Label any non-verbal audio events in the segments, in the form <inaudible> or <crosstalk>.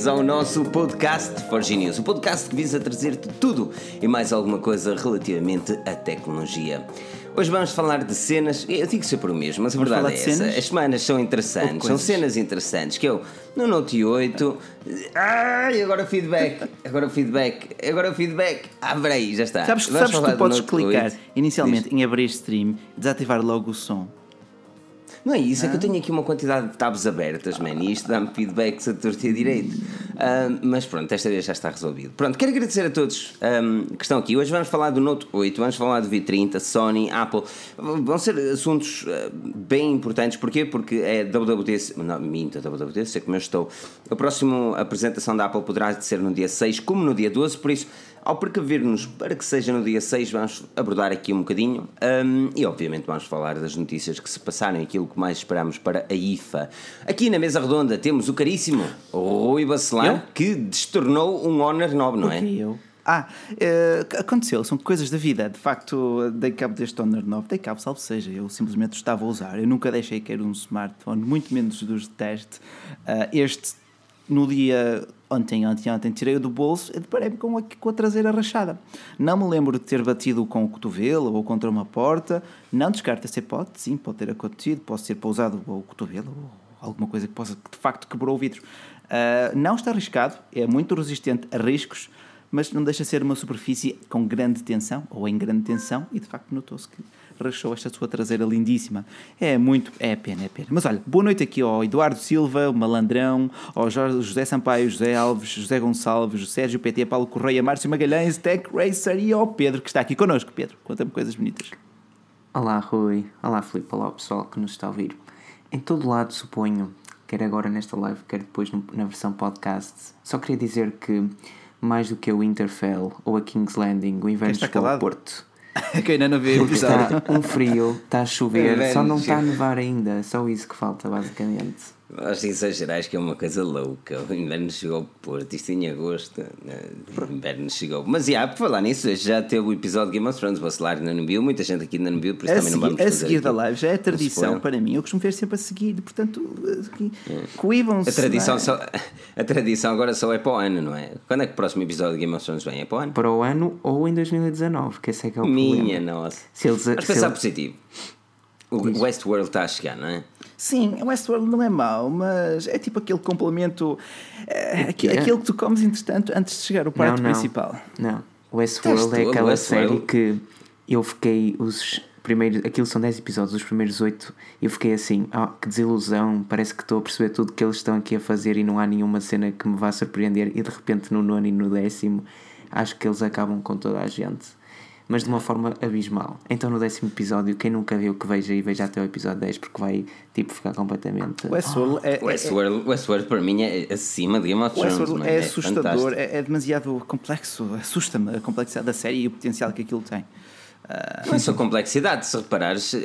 vez ao nosso podcast Forge News, o podcast que visa trazer-te tudo e mais alguma coisa relativamente à tecnologia. Hoje vamos falar de cenas, eu digo sempre o mesmo, mas a Vamos verdade é essa. cenas? As semanas são interessantes, são cenas interessantes. Que eu, no Note 8, ai, agora o feedback, agora o feedback, agora o feedback. Abre aí, já está. Sabes, Vamos sabes que tu podes clicar 8. inicialmente em abrir stream, desativar logo o som. Não é isso, é Ah. que eu tenho aqui uma quantidade de tabs abertas, man, e isto dá-me feedbacks a torto e direito. Ah, mas pronto, esta vez já está resolvido. Pronto, quero agradecer a todos ahm, que estão aqui. Hoje vamos falar do Note 8, vamos falar do V30, Sony, Apple. Vão ser assuntos ah, bem importantes. Porquê? Porque é WWDC, não, minto, WWDC, como eu estou. A próxima apresentação da Apple poderá ser no dia 6, como no dia 12, por isso. Ao precaver-nos para que seja no dia 6, vamos abordar aqui um bocadinho hum, e, obviamente, vamos falar das notícias que se passaram e aquilo que mais esperamos para a IFA. Aqui na mesa redonda temos o caríssimo Rui Bacelar, que destornou um Honor 9, não é? Eu. Ah, eh, aconteceu, são coisas da vida. De facto, dei cabo deste Honor 9, dei cabo, salvo seja, eu simplesmente estava a usar. Eu nunca deixei cair um smartphone, muito menos dos de teste. Ah, este, no dia ontem, ontem, ontem, tirei-o do bolso e deparei-me com a, com a traseira rachada. Não me lembro de ter batido com o cotovelo ou contra uma porta. Não descarto essa hipótese, sim, pode ter acontecido, pode ser pousado o cotovelo ou alguma coisa que possa, que de facto quebrou o vidro. Ah, não está arriscado, é muito resistente a riscos, mas não deixa de ser uma superfície com grande tensão, ou em grande tensão, e de facto notou-se que rachou esta sua traseira lindíssima. É muito, é pena, é pena. Mas olha, boa noite aqui ao Eduardo Silva, o Malandrão, ao Jorge, José Sampaio, José Alves, José Gonçalves, Sérgio PT, Paulo Correia, Márcio Magalhães, Tech Racer e ao Pedro, que está aqui connosco. Pedro, conta-me coisas bonitas. Olá Rui, olá Filipe, olá o pessoal que nos está a ouvir. Em todo lado, suponho, quer agora nesta live, quer depois na versão podcast, só queria dizer que mais do que o Winterfell ou a King's Landing, o inverno está chegou ao calado? Porto. <laughs> que ainda não vi o Porque episódio. está um frio, está a chover, Inverno <laughs> só não está a nevar ainda, só isso que falta basicamente. Nós exagerais que é uma coisa louca. O inverno chegou ao Porto, isto em agosto. né? O inverno chegou. Mas já, por falar nisso, já teve o episódio de Game of Thrones, o Bacelar ainda não viu, muita gente aqui ainda não viu, por isso A também não seguir, vamos a fazer seguir da live já é tradição para mim. Eu costumo ver sempre a seguir, portanto, aqui, coíbam-se. A tradição, não é? só, <laughs> a tradição agora só é para o ano, não é? Quando é que o próximo episódio de Game of Thrones vem? É para o ano? Para o ano ou em 2019, que esse é que é o Minha problema. nossa. Se eles- Vamos se pensar eles- positivo. O Westworld está a chegar, não é? Sim, o Westworld não é mau, mas é tipo aquele complemento, é, É. aquilo que tu comes entretanto antes de chegar ao prato não, não. principal. Não. Westworld Estás é aquela Westworld. série que eu fiquei os primeiros. Aquilo são 10 episódios, os primeiros 8. Eu fiquei assim, ah, que desilusão. Parece que estou a perceber tudo que eles estão aqui a fazer e não há nenhuma cena que me vá surpreender. E de repente no nono e no décimo acho que eles acabam com toda a gente. Mas de uma forma abismal. Então no décimo episódio, quem nunca viu que veja e veja até o episódio 10, porque vai tipo ficar completamente. O Westworld é, é, Westworld, Westworld para mim é acima de Game of o Thrones. Westworld mano, é assustador, é, é demasiado complexo, assusta-me a complexidade da série e o potencial que aquilo tem. Ah, Não é só complexidade, se reparares,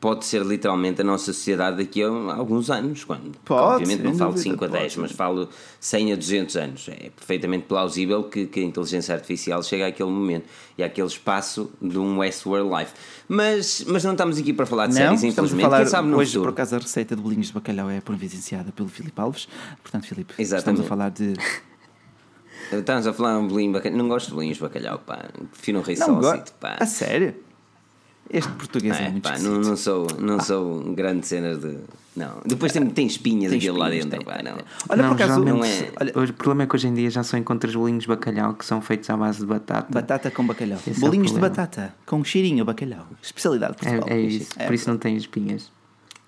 pode ser literalmente a nossa sociedade daqui a alguns anos. Quando, Pode, obviamente não falo dúvida, 5 a 10, pode. mas falo 100 a 200 anos. É perfeitamente plausível que, que a inteligência artificial chegue àquele momento e àquele espaço de um Westworld Life. Mas, mas não estamos aqui para falar de não, séries, a infelizmente. falar Quem sabe no hoje, futuro. por acaso, a receita de bolinhos de bacalhau é providenciada pelo Filipe Alves. Portanto, Filipe, Exatamente. estamos a falar de... Estamos a falar um bolinho de bacalhau. Não gosto de bolinhos de bacalhau, pá. Prefiro um go- pá. A sério? Este português é, É, muito pá, não, não sou, não sou um grande cena de. Não. Depois tem, tem espinhas Tem aquilo lá espinhas, dentro, tem, pá, não. Olha, não, por acaso, não é- olha, o problema é que hoje em dia já só encontras bolinhos de bacalhau que são feitos à base de batata. batata com bacalhau. Esse é Bolinhos de problema. batata com cheirinho a bacalhau. Especialidade de Portugal. É, é isso, É por isso não tem espinhas.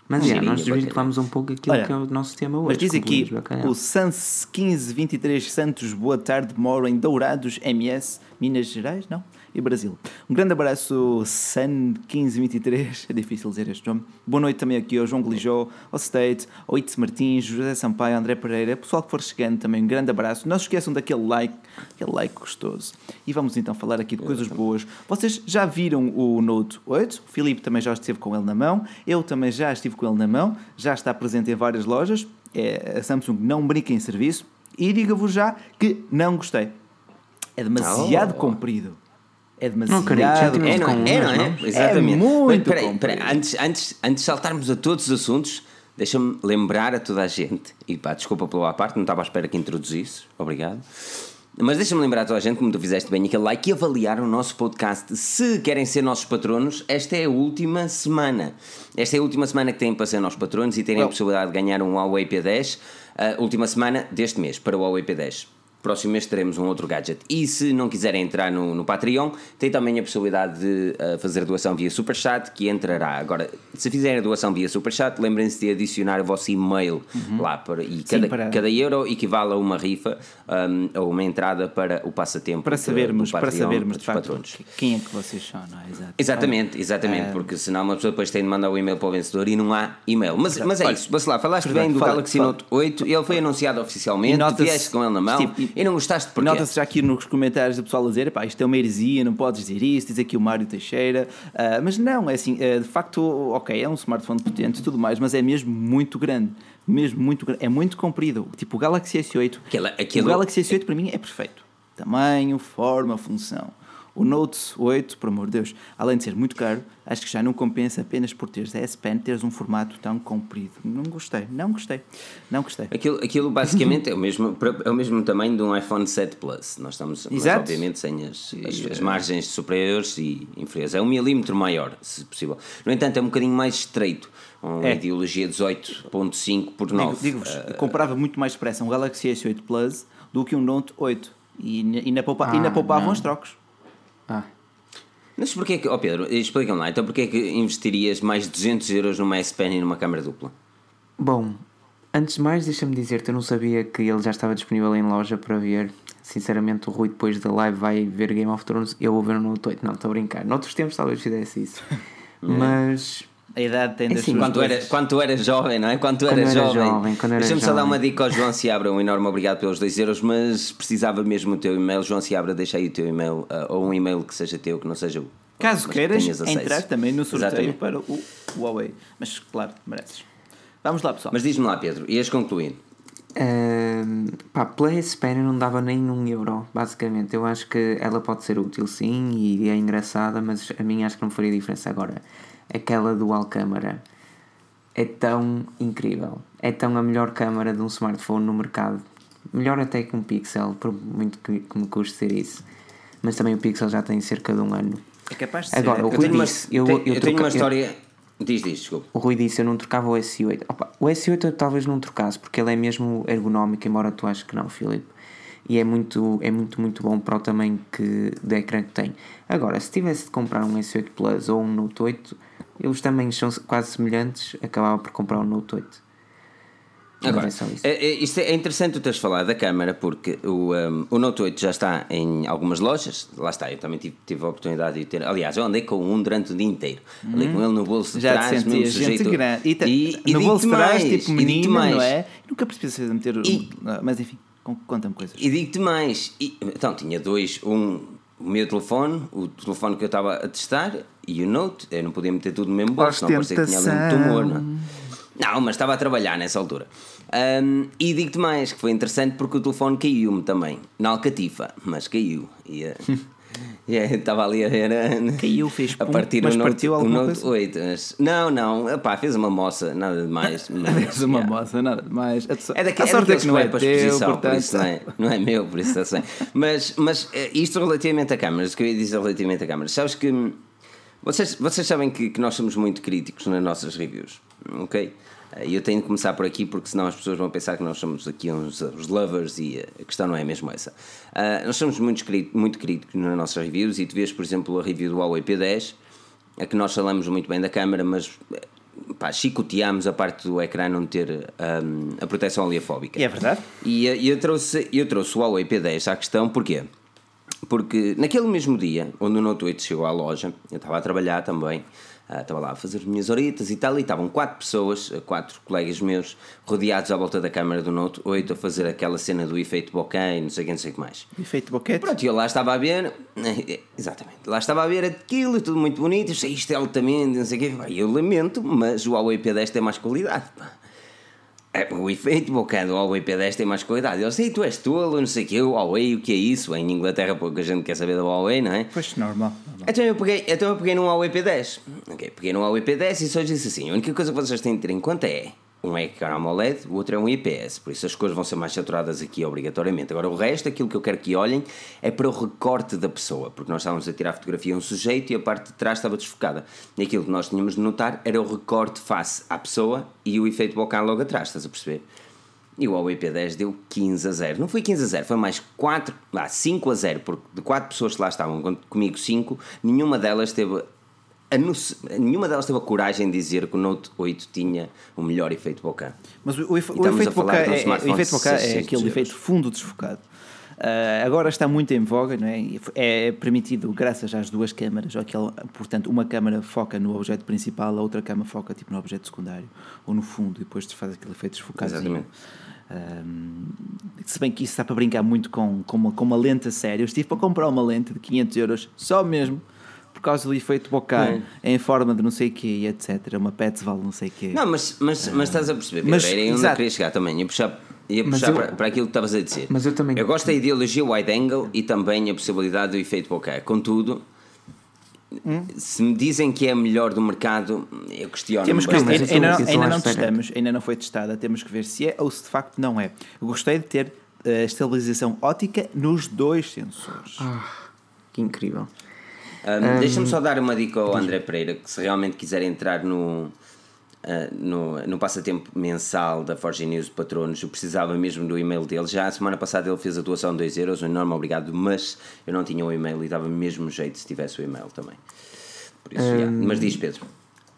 Mas já, Cheirinho nós de bacalhau. desvirtuamos um pouco aquilo Olha, que é o nosso tema hoje. Mas diz aqui, o Sans 1523 Santos, boa tarde, moro em Dourados, MS, Minas Gerais, não? E Brasil. Um grande abraço, San 1523, é difícil dizer este nome. Boa noite também aqui ao João Glijó, ao State, ao Itz Martins, José Sampaio, André Pereira, pessoal que for chegando também, um grande abraço. Não se esqueçam daquele like, aquele like gostoso. E vamos então falar aqui de coisas boas. Vocês já viram o Note 8? O Filipe também já esteve com ele na mão, eu também já estive com ele na mão, já está presente em várias lojas. É, a Samsung não brinca em serviço. E digo-vos já que não gostei. É demasiado Oh. comprido. É Não demasiado tivemos É, não é? É, não é? não? Exatamente. É muito Mas, peraí, peraí, antes, antes, antes de saltarmos a todos os assuntos, deixa-me lembrar a toda a gente, e pá, desculpa pela parte, não estava à espera que introduzisse, obrigado. Mas deixa-me lembrar a toda a gente, como tu fizeste bem, aquele like e avaliar o nosso podcast. Se querem ser nossos patronos, esta é a última semana. Esta é a última semana que têm para ser nossos patronos e terem a possibilidade de ganhar um Huawei P10. A última semana deste mês para o Huawei P10 próximo mês teremos um outro gadget. E se não quiserem entrar no, no Patreon, tem também a possibilidade de uh, fazer doação via Superchat, que entrará. Agora, se fizerem a doação via Superchat, lembrem-se de adicionar o vosso e-mail uhum. lá. Para, e Sim, cada, para... cada euro equivale a uma rifa um, ou uma entrada para o passatempo. Para sabermos, Patreon, para sabermos de facto, patrões. quem é que vocês são, não é? Exato. Exatamente, exatamente, porque senão uma pessoa depois tem de mandar o e-mail para o vencedor e não há e-mail. Mas, mas é Olha, isso, lá, falaste bem do fala, Galaxy fala. Note 8, ele foi anunciado oficialmente, tu vieste com ele na mão. Steve, e não gostaste porque. Nota-se já aqui nos comentários do pessoal a dizer: pá, isto é uma heresia, não podes dizer isto, diz aqui o Mário Teixeira. Uh, mas não, é assim, uh, de facto, ok, é um smartphone potente e tudo mais, mas é mesmo muito grande. Mesmo muito grande. É muito comprido. Tipo, o Galaxy S8. Aquela. O Galaxy S8 para mim é perfeito. Tamanho, forma, função. O Note 8, por amor de Deus, além de ser muito caro, acho que já não compensa apenas por teres a S Pen teres um formato tão comprido. Não gostei, não gostei, não gostei. Aquilo, aquilo basicamente é, o mesmo, é o mesmo tamanho de um iPhone 7 Plus. Nós estamos, Exato. mas obviamente sem as, as, as, margens superiores e inferiores. É um milímetro maior, se possível. No entanto, é um bocadinho mais estreito. Uma é. ideologia 18.5 por 9. Digo-vos, digo uh, comprava muito mais depressa um Galaxy S8 Plus do que um Note 8. E ainda, poupa, ah, ainda poupavam os trocos. Ah. Mas porquê que, oh Pedro, explica-me lá, então porquê que investirias mais de 200 euros numa S Pen e numa câmara dupla? Bom, antes de mais, deixa-me dizer-te, eu não sabia que ele já estava disponível em loja para ver. Sinceramente, o Rui depois da live vai ver Game of Thrones, eu vou ver no Note 8. Não, estou a brincar. Noutros tempos talvez fizesse isso. <laughs> Mas a idade tem das assim, quando, tu era, quando tu eras jovem, não é? Quando tu quando eras jovem. jovem Deixa-me só dar uma dica ao João Seabra, um enorme obrigado pelos 2 euros, mas precisava mesmo o teu e-mail. João Seabra, deixa aí o teu e-mail, uh, ou um e-mail que seja teu, que não seja o. Caso queiras entrar também no sorteio Exatamente. para o Huawei. Mas claro, mereces. Vamos lá, pessoal. Mas diz-me lá, Pedro, ias concluindo. Uh, pá, pela S-Pen não dava nem um euro, basicamente. Eu acho que ela pode ser útil, sim, e é engraçada, mas a mim acho que não faria diferença agora. Aquela dual câmara é tão incrível. É tão a melhor câmara de um smartphone no mercado. Melhor até que um Pixel, por muito que, me custe ser isso. Mas também o Pixel já tem cerca de um ano. É capaz de Agora, ser. o Rui disse. Eu, eu, eu, eu tenho uma história. Diz, diz, desculpa. O Rui disse: eu não trocava o S8. Opa, o S8 eu talvez não trocasse, porque ele é mesmo ergonómico, embora tu aches que não, Filipe. E é muito, é muito, muito bom para o tamanho que, de ecrã que tem. Agora, se tivesse de comprar um S8 Plus ou um Note 8, os tamanhos são quase semelhantes, acabava por comprar um Note 8. Agora, é, é, isto é interessante tu teres falado da câmara porque o, um, o Note 8 já está em algumas lojas, lá está, eu também tive, tive a oportunidade de ter, aliás, eu andei com um durante o dia inteiro, hum. andei com ele no bolso de já trás, mesmo sujeito. Grande. E, e, e no bolso de trás, tipo menino, mais. não é? Nunca percebi de meter, e, mas enfim, conta-me coisas. E digo-te mais, e, então tinha dois, um, o meu telefone, o telefone que eu estava a testar e o Note, eu não podia meter tudo no mesmo bolso, não parecia que tinha ali um tumor, não é? Não, mas estava a trabalhar nessa altura. Um, e digo-te mais que foi interessante porque o telefone caiu-me também, na alcatifa, mas caiu. E, uh, <laughs> estava ali a ver. Caiu, fez pum, a partir mas o Note, partiu alguma o Note coisa? 8. Mas, não, não, epá, fez uma moça, nada de mais. <laughs> fez uma yeah. moça, nada de mais. É daqui, a é sorte é que não é para exposição, portanto... por isso não é, não é meu, por isso está Mas, mas eh, isto relativamente a câmaras, o que eu ia dizer relativamente a câmaras, sabes que vocês, vocês sabem que, que nós somos muito críticos nas nossas reviews, ok? E eu tenho de começar por aqui porque senão as pessoas vão pensar que nós somos aqui uns, uns lovers e a questão não é mesmo essa. Uh, nós somos muito, muito críticos nas nossas reviews e tu vês, por exemplo, a review do Huawei P10, a que nós falamos muito bem da câmera, mas pá, chicoteámos a parte do ecrã não ter um, a proteção oleofóbica. E é verdade. E eu trouxe, eu trouxe o Huawei P10 à questão, porquê? Porque naquele mesmo dia, onde o Note 8 chegou à loja, eu estava a trabalhar também, estava lá a fazer as minhas horitas e tal, e estavam quatro pessoas, ah, quatro colegas meus, rodeados à volta da câmara do Note 8 a fazer aquela cena do efeito bokeh e não sei o que, não sei o que mais. Efeito bokeh? Pronto, e eu lá estava a ver, <laughs> exatamente, lá estava a ver aquilo, tudo muito bonito, isto é altamente, não sei o que, eu lamento, mas o Huawei P10 tem mais qualidade, pá. É, o efeito bocado, o Huawei P10 tem mais qualidade. Eu sei, tu és tolo, não sei o que, o Huawei, o que é isso? Em Inglaterra pouca gente quer saber do Huawei, não é? Pois, normal. normal. Então, eu peguei, então eu peguei num Huawei P10. Ok, peguei num Huawei P10 e só disse assim, a única coisa que vocês têm de ter em conta é um é ecrã AMOLED, o outro é um IPS, por isso as cores vão ser mais saturadas aqui obrigatoriamente. Agora o resto, aquilo que eu quero que olhem é para o recorte da pessoa, porque nós estávamos a tirar a fotografia a um sujeito e a parte de trás estava desfocada. E aquilo que nós tínhamos de notar era o recorte face à pessoa e o efeito bokeh logo atrás, estás a perceber? E o Huawei P10 deu 15 a 0. Não foi 15 a 0, foi mais 4, ah, 5 a 0, porque de 4 pessoas que lá estavam comigo, 5, nenhuma delas teve nenhuma delas teve a coragem de dizer que o Note 8 tinha o melhor efeito bokeh. Mas o, o, o efeito bokeh é, o efeito bokeh é aquele efeito fundo desfocado. Uh, agora está muito em voga, não é? é permitido graças às duas câmaras, ou aquele, portanto, uma câmara foca no objeto principal, a outra câmara foca tipo no objeto secundário ou no fundo e depois faz aquele efeito desfocado. Exatamente. Um, se bem que isso está para brincar muito com, com, uma, com uma lente a sério. Eu estive para comprar uma lente de 500 euros só mesmo por causa do efeito bokeh é. em forma de não sei o quê, etc. Uma Petzval, não sei o quê. Não, mas, mas, mas estás a perceber, mas, era onde eu queria chegar também. Ia puxar, ia puxar eu, para, para aquilo que estavas a dizer. Mas eu também. Eu gosto da ideologia wide angle e também a possibilidade do efeito bokeh. Contudo. Hum? Se me dizem que é a melhor do mercado, eu questiono temos que, ainda, ainda, não, ainda não testamos, ainda não foi testada, temos que ver se é ou se de facto não é. Eu gostei de ter a uh, estabilização ótica nos dois sensores. Ah, que incrível. Um, Deixa-me só dar uma dica ao André Pereira, que se realmente quiser entrar no, uh, no, no passatempo mensal da Forge News Patronos, eu precisava mesmo do e-mail dele. Já a semana passada ele fez a doação de 2 euros, um enorme obrigado, mas eu não tinha o e-mail e dava mesmo jeito se tivesse o e-mail também. Por isso, um. Mas diz, Pedro.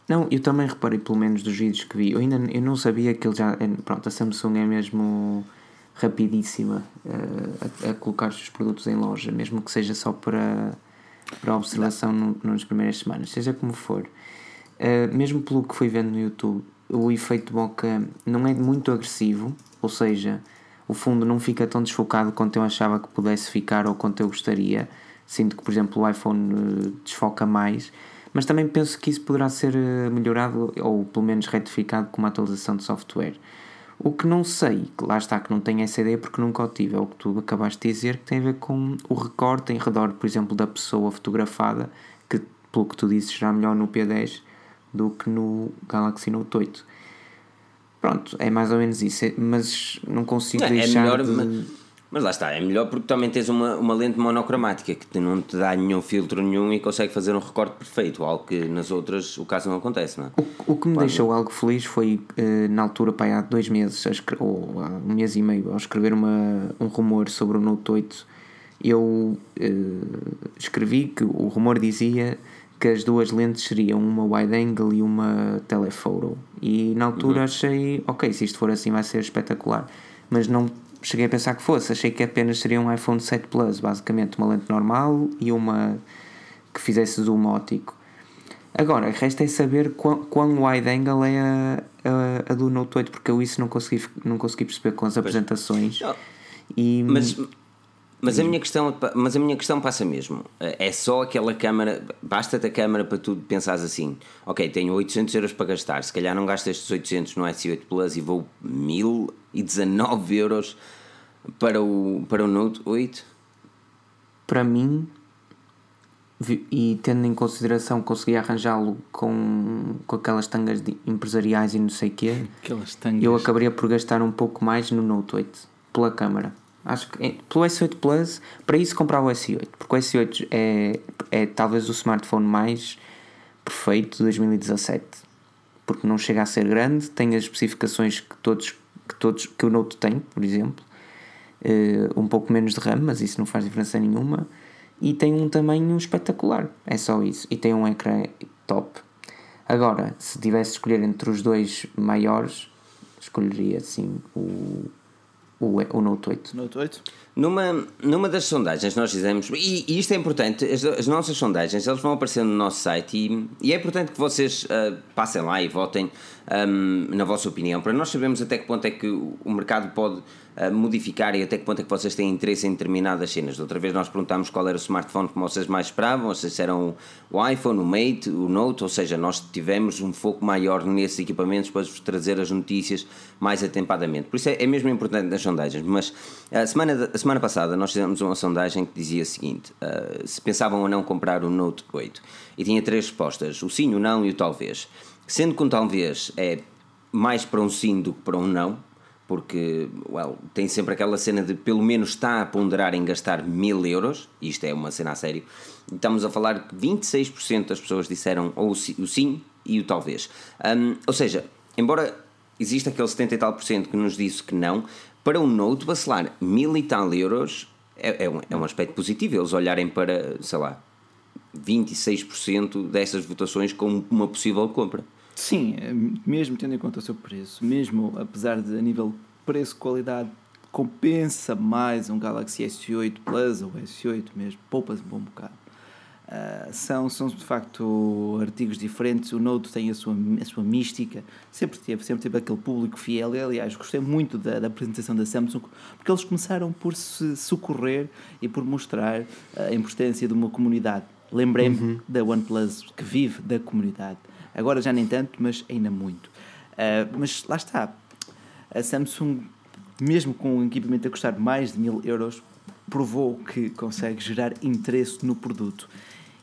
Não, eu também reparei, pelo menos dos vídeos que vi, eu ainda eu não sabia que ele já. Pronto, a Samsung é mesmo rapidíssima uh, a, a colocar os seus produtos em loja, mesmo que seja só para para observação no, nas primeiras semanas, seja como for. Uh, mesmo pelo que fui vendo no YouTube, o efeito boca não é muito agressivo, ou seja, o fundo não fica tão desfocado quanto eu achava que pudesse ficar ou quanto eu gostaria. Sinto que, por exemplo, o iPhone uh, desfoca mais, mas também penso que isso poderá ser uh, melhorado ou pelo menos retificado com uma atualização de software. O que não sei, que lá está que não tenho essa ideia porque nunca o tive, é o que tu acabaste de dizer, que tem a ver com o recorte em redor, por exemplo, da pessoa fotografada, que pelo que tu dizes será melhor no P10 do que no Galaxy Note 8. Pronto, é mais ou menos isso, é, mas não consigo não, é deixar é melhor, de... Mas lá está, é melhor porque também tens uma, uma lente monocromática que não te dá nenhum filtro nenhum e consegue fazer um recorte perfeito, algo que nas outras o caso não acontece, não é? O, o que me deixou algo feliz foi uh, na altura, pá, há dois meses, ou há um mês e meio, ao escrever uma, um rumor sobre o Note 8, eu uh, escrevi que o rumor dizia que as duas lentes seriam uma wide angle e uma telephoto. E na altura uhum. achei, ok, se isto for assim vai ser espetacular. Mas não cheguei a pensar que fosse. Achei que apenas seria um iPhone 7 Plus, basicamente uma lente normal e uma que fizesse zoom ótico. Agora, resta é saber quão, quão wide angle é a, a, a, do Note 8, porque eu isso não consegui, não consegui perceber com as apresentações. E, mas, mas a minha questão, mas a minha questão passa mesmo. É só aquela câmara, basta-te a câmara para tu pensares assim: ok, tenho 800 euros para gastar, se calhar não gasto estes 800 no S8 Plus e vou 1019 euros para o, para o Note 8? Para mim, e tendo em consideração consegui arranjá-lo com, com aquelas tangas empresariais e não sei o quê, eu acabaria por gastar um pouco mais no Note 8 pela câmara. Acho que pelo S8 Plus, para isso comprar o S8, porque o S8 é, é talvez o smartphone mais perfeito de 2017, porque não chega a ser grande, tem as especificações que todos que, todos, que o Note tem, por exemplo, uh, um pouco menos de RAM, mas isso não faz diferença nenhuma, e tem um tamanho espetacular, é só isso, e tem um ecrã top. Agora, se tivesse de escolher entre os dois maiores, escolheria sim o o, o Note 8. Note 8? Numa, numa das sondagens nós fizemos, e, e isto é importante, as, as, nossas sondagens elas vão aparecer no nosso site e, e é importante que vocês uh, passem lá e votem um, na vossa opinião, para nós sabermos até que ponto é que o mercado pode uh, modificar e até que ponto é que vocês têm interesse em determinadas cenas. Da outra vez nós perguntámos qual era o smartphone que vocês mais esperavam, vocês eram o iPhone, o Mate, o Note, ou seja, nós tivemos um foco maior nesses equipamentos para vos trazer as notícias mais atempadamente. Por isso é, é mesmo importante nas sondagens. Mas a semana, a semana passada nós fizemos uma sondagem que dizia o seguinte: uh, se pensavam ou não comprar o Note 8. E tinha três respostas: o sim, o não e o talvez. Sendo que um talvez é mais para um sim do que para um não, porque well, tem sempre aquela cena de pelo menos está a ponderar em gastar mil euros, isto é uma cena a sério. Estamos a falar que 26% das pessoas disseram ou o sim e o talvez. Um, ou seja, embora exista aquele 70 e tal por cento que nos disse que não, para um Note vacilar mil e tal euros é, é, um, é um aspecto positivo. Eles olharem para, sei lá, 26% dessas votações como uma possível compra. Sim, é, mesmo tendo em conta o seu preço, mesmo apesar de a nível preço-qualidade compensa mais um Galaxy S8 Plus ou S8 mesmo, poupa-se um bom bocado. Uh, são, são de facto artigos diferentes. O Note tem a sua, a sua mística, sempre teve, sempre teve aquele público fiel. E, aliás, gostei muito da, da apresentação da Samsung porque eles começaram por se socorrer e por mostrar a importância de uma comunidade. Lembrei-me uhum. da OnePlus que vive da comunidade. Agora já nem tanto, mas ainda muito. Uh, mas lá está. A Samsung, mesmo com um equipamento a custar mais de mil euros, provou que consegue gerar interesse no produto.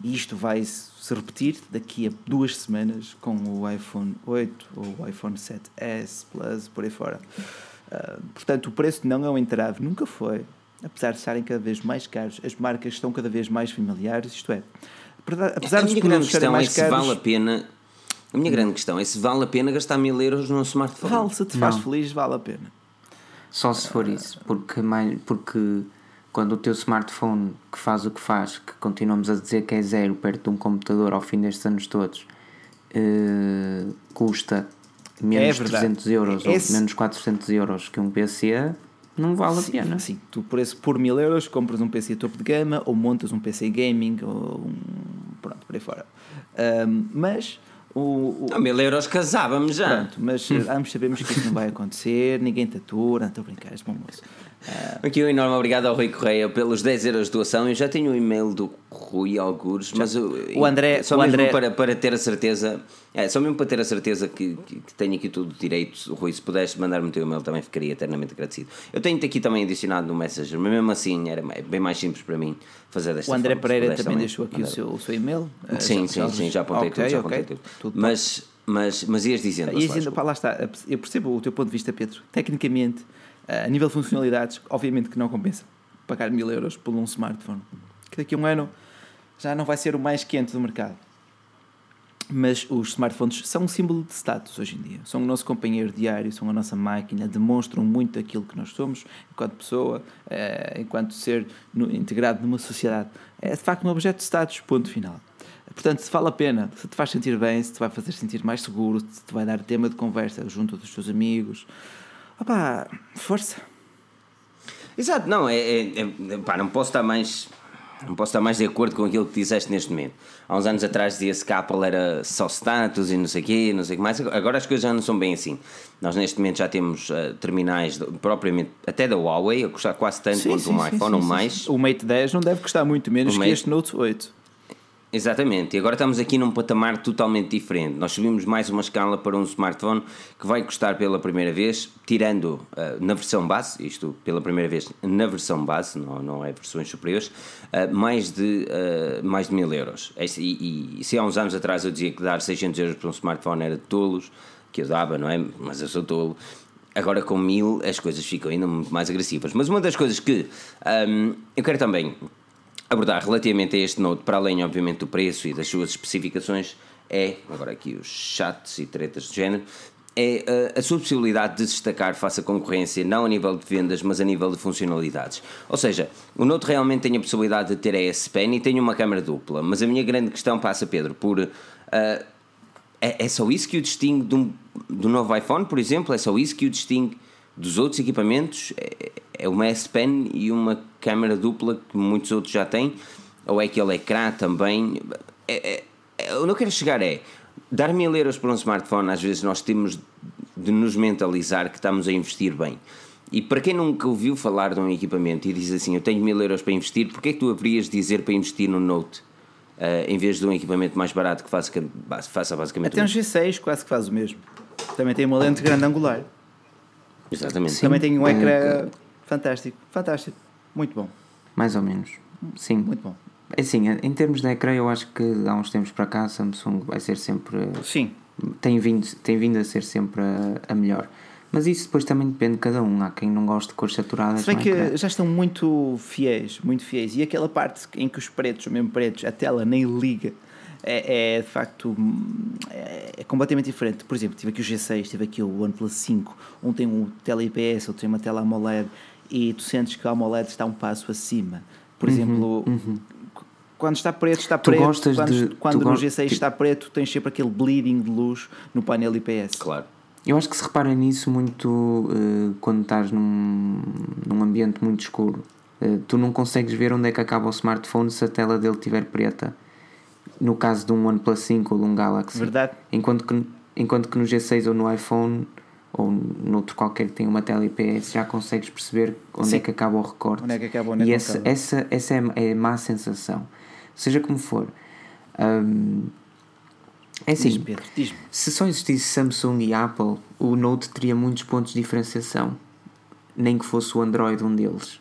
E isto vai se repetir daqui a duas semanas com o iPhone 8 ou o iPhone 7S Plus, por aí fora. Uh, portanto, o preço não é um entrave, nunca foi. Apesar de estarem cada vez mais caros, as marcas estão cada vez mais familiares, isto é, apesar dos produtos serem mais é caros... vale a pena... A minha grande questão é se vale a pena gastar mil euros num smartphone. Vale, se te faz não. feliz, vale a pena. Só se for isso, porque, mais, porque quando o teu smartphone que faz o que faz, que continuamos a dizer que é zero perto de um computador ao fim destes anos todos, uh, custa menos é 300 euros Esse... ou menos 400 euros que um PC, não vale sim, a pena. Sim, tu por, esse, por mil euros compras um PC topo de gama ou montas um PC gaming ou um. pronto, por aí fora. Um, mas. O, o... mil euros casávamos já. Pronto, mas <laughs> ambos sabemos que isso não vai acontecer, ninguém te atura, não estou a brincar, és bom moço. Aqui um enorme obrigado ao Rui Correia pelos 10 euros de doação. Eu já tenho o um e-mail do Rui Algures, mas o André, só o mesmo André... para, para ter a certeza, é, só mesmo para ter a certeza que, que, que tenho aqui tudo direito, Rui, se pudesse mandar-me o teu e-mail também ficaria eternamente agradecido. Eu tenho-te aqui também adicionado no Messenger, mas mesmo assim era bem mais simples para mim fazer desta O André forma, Pereira também, também, deixou aqui o seu, o seu e-mail? Sim, uh, sim, já, sim, já apontei okay, tudo, já apontei okay. tudo. tudo. Mas, mas, mas ias dizendo. Ias dizendo, pá, lá está, eu percebo o teu ponto de vista, Pedro. Tecnicamente a nível de funcionalidades, obviamente que não compensa pagar mil euros por um smartphone, que daqui a um ano já não vai ser o mais quente do mercado. Mas os smartphones são um símbolo de status hoje em dia. São o nosso companheiro diário, são a nossa máquina, demonstram muito aquilo que nós somos enquanto pessoa, uh, enquanto ser integrado numa sociedade. É de facto um objeto de status, ponto final. Portanto, se vale a pena, se te faz sentir bem, se te vai fazer sentir mais seguro, se te vai dar tema de conversa junto dos teus amigos, Opá, força. Exato, não, é, é, é pá, não posso estar mais não posso estar mais de acordo com aquilo que disseste neste momento. Há uns anos atrás dizia-se que a Apple era só status e não sei o quê, não sei o que mais. Agora as coisas já não são bem assim. Nós neste momento já temos uh, terminais, de, propriamente, até da Huawei, a custar quase tanto sim, quanto sim, um sim, iPhone ou mais. O Mate 10 não deve custar muito menos o que Mate... este Note 8. Exatamente, e agora estamos aqui num patamar totalmente diferente. Nós subimos mais uma escala para um smartphone que vai custar pela primeira vez, tirando uh, na versão base, isto pela primeira vez na versão base, não, não é versões superiores, uh, mais, de, uh, mais de mil euros. E, e, se há uns anos atrás eu dizia que dar 600 euros para um smartphone era de tolos, que eu dava, não é? Mas eu sou tolo. Agora com mil as coisas ficam ainda mais agressivas. Mas uma das coisas que um, eu quero também abordar relativamente a este Note, para além, obviamente, do preço e das suas especificações, é, agora aqui os chats e tretas do género, é a, a sua possibilidade de se destacar face à concorrência, não a nível de vendas, mas a nível de funcionalidades. Ou seja, o Note realmente tem a possibilidade de ter a S Pen e tem uma câmera dupla, mas a minha grande questão passa, Pedro, por. Uh, é, é, só isso que o distingue do, do novo iPhone, por exemplo? É só isso que o distingue dos outros equipamentos? É, é uma S Pen e uma câmera dupla que muitos outros já têm, ou é aquele ecrã também. É, é, eu não quero chegar é dar mil euros por um smartphone, às vezes nós temos de nos mentalizar que estamos a investir bem. E para quem nunca ouviu falar de um equipamento e diz assim, eu tenho mil euros para investir, porquê é que tu haverias de dizer para investir no Note? Uh, em vez de um equipamento mais barato que faça, faça basicamente Até um G6 quase que faz o mesmo. Também tem uma lente grande angular. Exatamente. Sim, Também tem um ecrã fantástico, fantástico. Muito bom. Mais ou menos. Sim. Muito bom. É assim, em termos de ecrã, eu acho que há uns tempos para cá a Samsung vai ser sempre Sim. tem vindo, tem vindo a ser sempre a, a melhor. Mas isso depois também depende de cada um. Há quem não goste de cores saturadas. Se bem é? que Que- já estão muito fiéis, muito fiéis. E aquela parte em que os pretos, mesmo pretos, a tela nem liga, é, é, de facto é, é completamente diferente. Por exemplo, tive aqui o G6, tive aqui o OnePlus 5, um tem um tela IPS, outro tem uma tela AMOLED, e tu sentes que a AMOLED está um passo acima. Por exemplo, quando está preto, está Uhum, Tu preto. gostas quando de- quando tu no go- G6 tipo- está preto, tens sempre aquele bleeding de luz no painel IPS. Claro. Eu acho que se repara nisso muito eh, quando estás num, num ambiente muito escuro. Eh, tu não consegues ver onde é que acaba o smartphone se a tela dele estiver preta. No caso de um OnePlus 5 ou de um Galaxy. Verdade? Enquanto que, enquanto que no G6 ou no iPhone ou noutro qualquer que tenha uma tela IPS já consegues perceber onde Sim. é que acaba o recorte. Onde é que acaba, onde é e essa, acaba. essa, essa é, é a má sensação. Seja como for. Hum, é assim, se só existisse Samsung e Apple, o Note teria muitos pontos de diferenciação. Nem que fosse o Android um deles.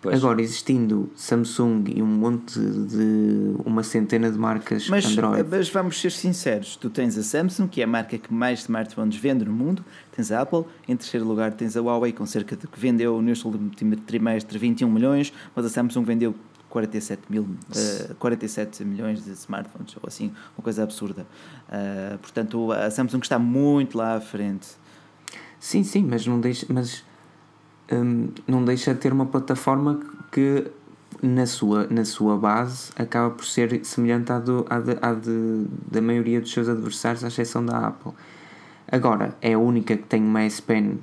Pois. Agora, existindo Samsung e um monte de. uma centena de marcas Mas, Android. mas vamos ser sinceros: tu tens a Samsung, que é a marca que mais smartphones vende no mundo, tens a Apple, em terceiro lugar tens a Huawei, com cerca de que vendeu neste último trimestre 21 milhões, mas a Samsung vendeu 47, mil, eh, 47 milhões de smartphones, ou assim, uma coisa absurda. Ah, portanto, a Samsung está muito lá à frente. Sim, sim, mas não deixa, mas, hum, não deixa de ter uma plataforma que na sua, na sua base acaba por ser semelhante à, do, à, de, à de, da maioria dos seus adversários, à exceção da Apple. Agora, é a única que tem uma S Pen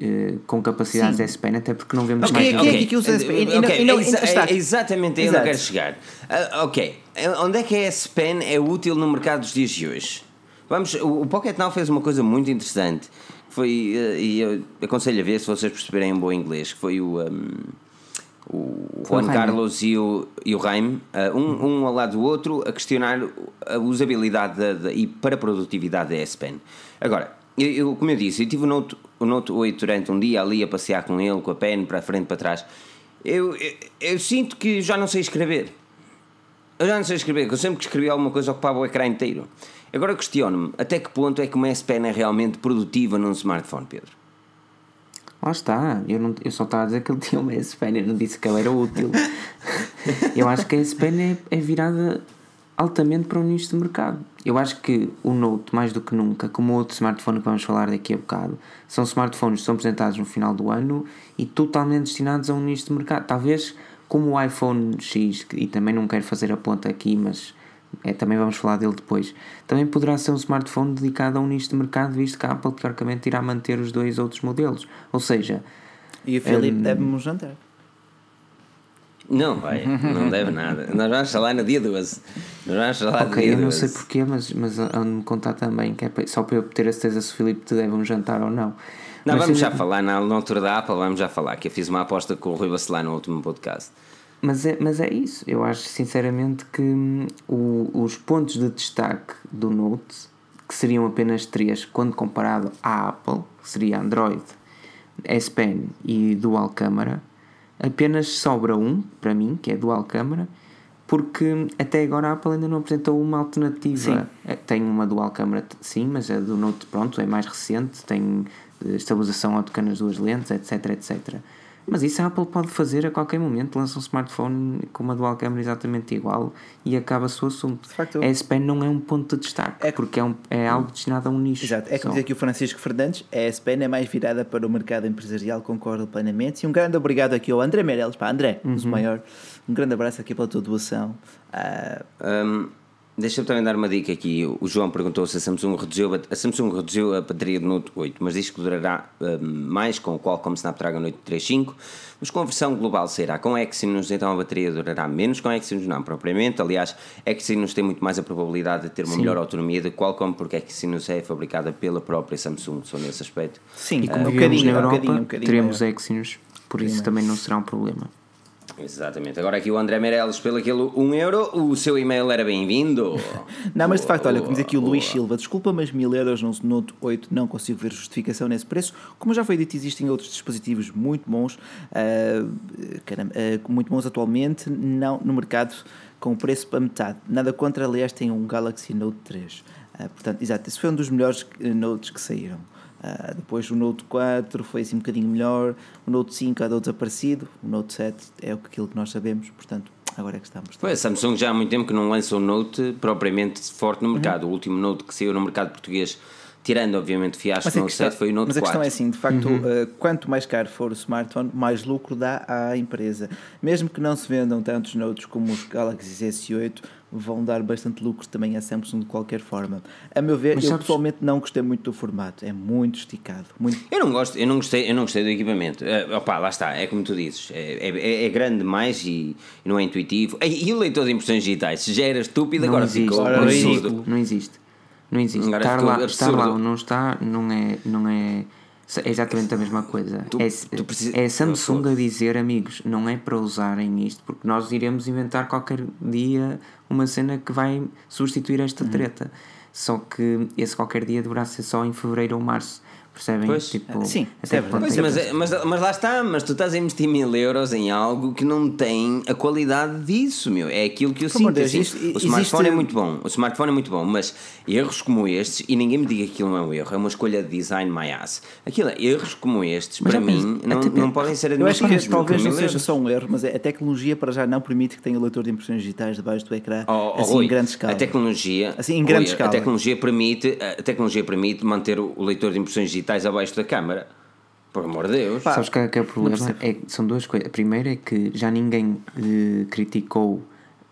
eh, com capacidades Sim. S Pen, até porque não vemos Ok, mais ok. ninguém. Quem é que usa esse- e- e não- Ok, e não- é exatamente aí onde eu quero chegar. Ah, ok, onde é que a S Pen é útil no mercado dos dias de hoje? Vamos, o, o Pocket Now fez uma coisa muito interessante. Foi, eh, e eu aconselho a ver se vocês perceberem um bom inglês, que foi o. um, o o Juan Jaime. Carlos e o, e o Raim, uh, um, um ao lado do outro, a questionar a usabilidade da, da- e para a produtividade da S Pen. Agora, eu, eu- como eu disse, eu tive o Note, o Note 8 durante um dia ali a passear com ele, com a pen para a frente para trás. Eu, eu, eu sinto que já não sei escrever. Eu já não sei escrever, que eu sempre que escrevi alguma coisa ocupava o ecrã inteiro. Agora questiono-me, até que ponto é que uma S Pen é realmente produtiva num smartphone, Pedro? Lá está, eu, não, eu só estava a dizer que ele tinha uma S Pen, eu não disse que ela era útil. <laughs> eu acho que a S Pen é, é virada altamente para o nicho de mercado. Eu acho que o Note, mais do que nunca, como o outro smartphone que vamos falar daqui a bocado, são smartphones que são apresentados no final do ano e totalmente destinados a um nicho de mercado. Talvez como o iPhone X, e também não quero fazer a ponta aqui, mas é, também vamos falar dele depois, também poderá ser um smartphone dedicado a um nicho de mercado, visto que a Apple teoricamente irá manter os dois outros modelos. Ou seja, E o Filipe Hum. deve-me um jantar. Não vai, não deve nada. Nós vamos falar no dia 12. Nós vamos falar no Ok, dia eu não 12. sei porquê, mas, mas ande-me contar também, que é só para eu ter a certeza se o Filipe te deve um jantar ou não. Não, Mas vamos já falar na, na altura da Apple, vamos já falar, que eu fiz uma aposta com o Rui Bacelar no último podcast. Mas é, mas é isso, eu acho sinceramente que hum, o- os pontos de destaque do Note, que seriam apenas três, quando comparado à Apple, que seria Android, S Pen e Dual Câmara, apenas sobra um, para mim, que é Dual Câmara, porque até agora a Apple ainda não apresentou uma alternativa. Eh, Tem uma Dual Câmara, sim, mas a do Note, pronto, é mais recente, tem eh, estabilização ótica nas duas lentes, etc, etc. Mas isso a Apple pode fazer a qualquer momento, lança um smartphone com uma dual câmera exatamente igual e acaba-se o assunto. De facto, a S Pen não é um ponto de destaque, É- porque é, um, é algo destinado a um nicho. Exato, é como diz aqui o Francisco Fernandes, a SPN é mais virada para o mercado empresarial, concordo plenamente. E um grande obrigado aqui ao André Meirelles, pá, André, Uhum. o maior, um grande abraço aqui pela tua doação. Ah, Hum, Deixa-me também dar uma dica aqui. O João perguntou se a Samsung reduziu a, a Samsung reduziu a bateria do Note 8, mas diz que durará hum, mais com o Qualcomm Snapdragon 835, mas com a versão global sairá com Exynos, então a bateria durará menos com Exynos, não propriamente. Aliás, Exynos tem muito mais a probabilidade de ter uma Sim. melhor autonomia do Qualcomm, porque Exynos é fabricada pela própria Samsung, só nesse aspecto. sim, E como um vivemos bocadinho, na um Europa, bocadinho, um bocadinho teremos maior. Exynos, por isso também não será um problema. Exatamente. Agora aqui o André Meirelles, pelo aquele 1 euro, o seu e-mail era bem-vindo. <laughs> Não, mas de facto, olha, como diz aqui o Luís. Silva, desculpa, mas mil euros no Note 8 não consigo ver justificação nesse preço. Como já foi dito, existem outros dispositivos muito bons, ah, caramba, ah, muito bons atualmente, não no mercado com o preço para metade. Nada contra, aliás, tem um Galaxy Note 3. Uh, portanto, exato, esse foi um dos melhores Notes que saíram. Uh, depois o Note 4 foi assim um bocadinho melhor, o Note 5 andou desaparecido, o Note 7 é aquilo que nós sabemos, portanto, agora é que estamos. Foi, a Samsung já há muito tempo que não lança um Note propriamente forte no mercado. Uhum. O último Note que saiu no mercado português tirando obviamente o fiasco no questão, 7 foi o Note mas 4. Mas a questão é assim, de facto, uhum. uh, quanto mais caro for o smartphone, mais lucro dá à empresa. Mesmo que não se vendam tantos Notes como os Galaxy S8, vão dar bastante lucro também à Samsung de qualquer forma. A meu ver, mas eu sabes... pessoalmente não gostei muito do formato, é muito esticado. Muito... Eu não gosto, eu não gostei, eu não gostei do equipamento. Uh, opa, lá está, é como tu dizes, é, é, é grande demais e, e, não é intuitivo. E, e, o leitor de impressões digitais, já era estúpido, não agora existe, ficou absurdo. Não existe. Não existe. Agora estar lá, estar lá ou não está, não é, não é, é exatamente a mesma coisa. Tu, é, tu precis... é Samsung a dizer, amigos, não é para usarem isto, porque nós iremos inventar qualquer dia uma cena que vai substituir esta uhum. treta. Só que esse qualquer dia deverá ser só em fevereiro ou março. Percebem? Pois, tipo, sim, até é pois, mas, é, mas, mas lá está, mas tu estás a investir mil euros em algo que não tem a qualidade disso, meu. É aquilo que eu sinto. Deus, assim, o smartphone existe... é muito bom, o smartphone é muito bom, mas erros como estes, e ninguém me diga que aquilo não é um erro, é uma escolha de design my ass. Aquilo, é, erros como estes, mas para mim, não, não podem ser admitidos. Eu acho que talvez não seja só um erro, mas é, a tecnologia para já não permite que tenha o leitor de impressões digitais debaixo do ecrã, oh, oh, assim Rui, em grande escala. A tecnologia, assim, em grande Rui, escala. A tecnologia permite, a tecnologia permite manter o leitor de impressões digitais abaixo da câmara. Por amor de Deus. Pá, Sabes que, que é o problema? É, são duas coisas. A primeira é que já ninguém eh, criticou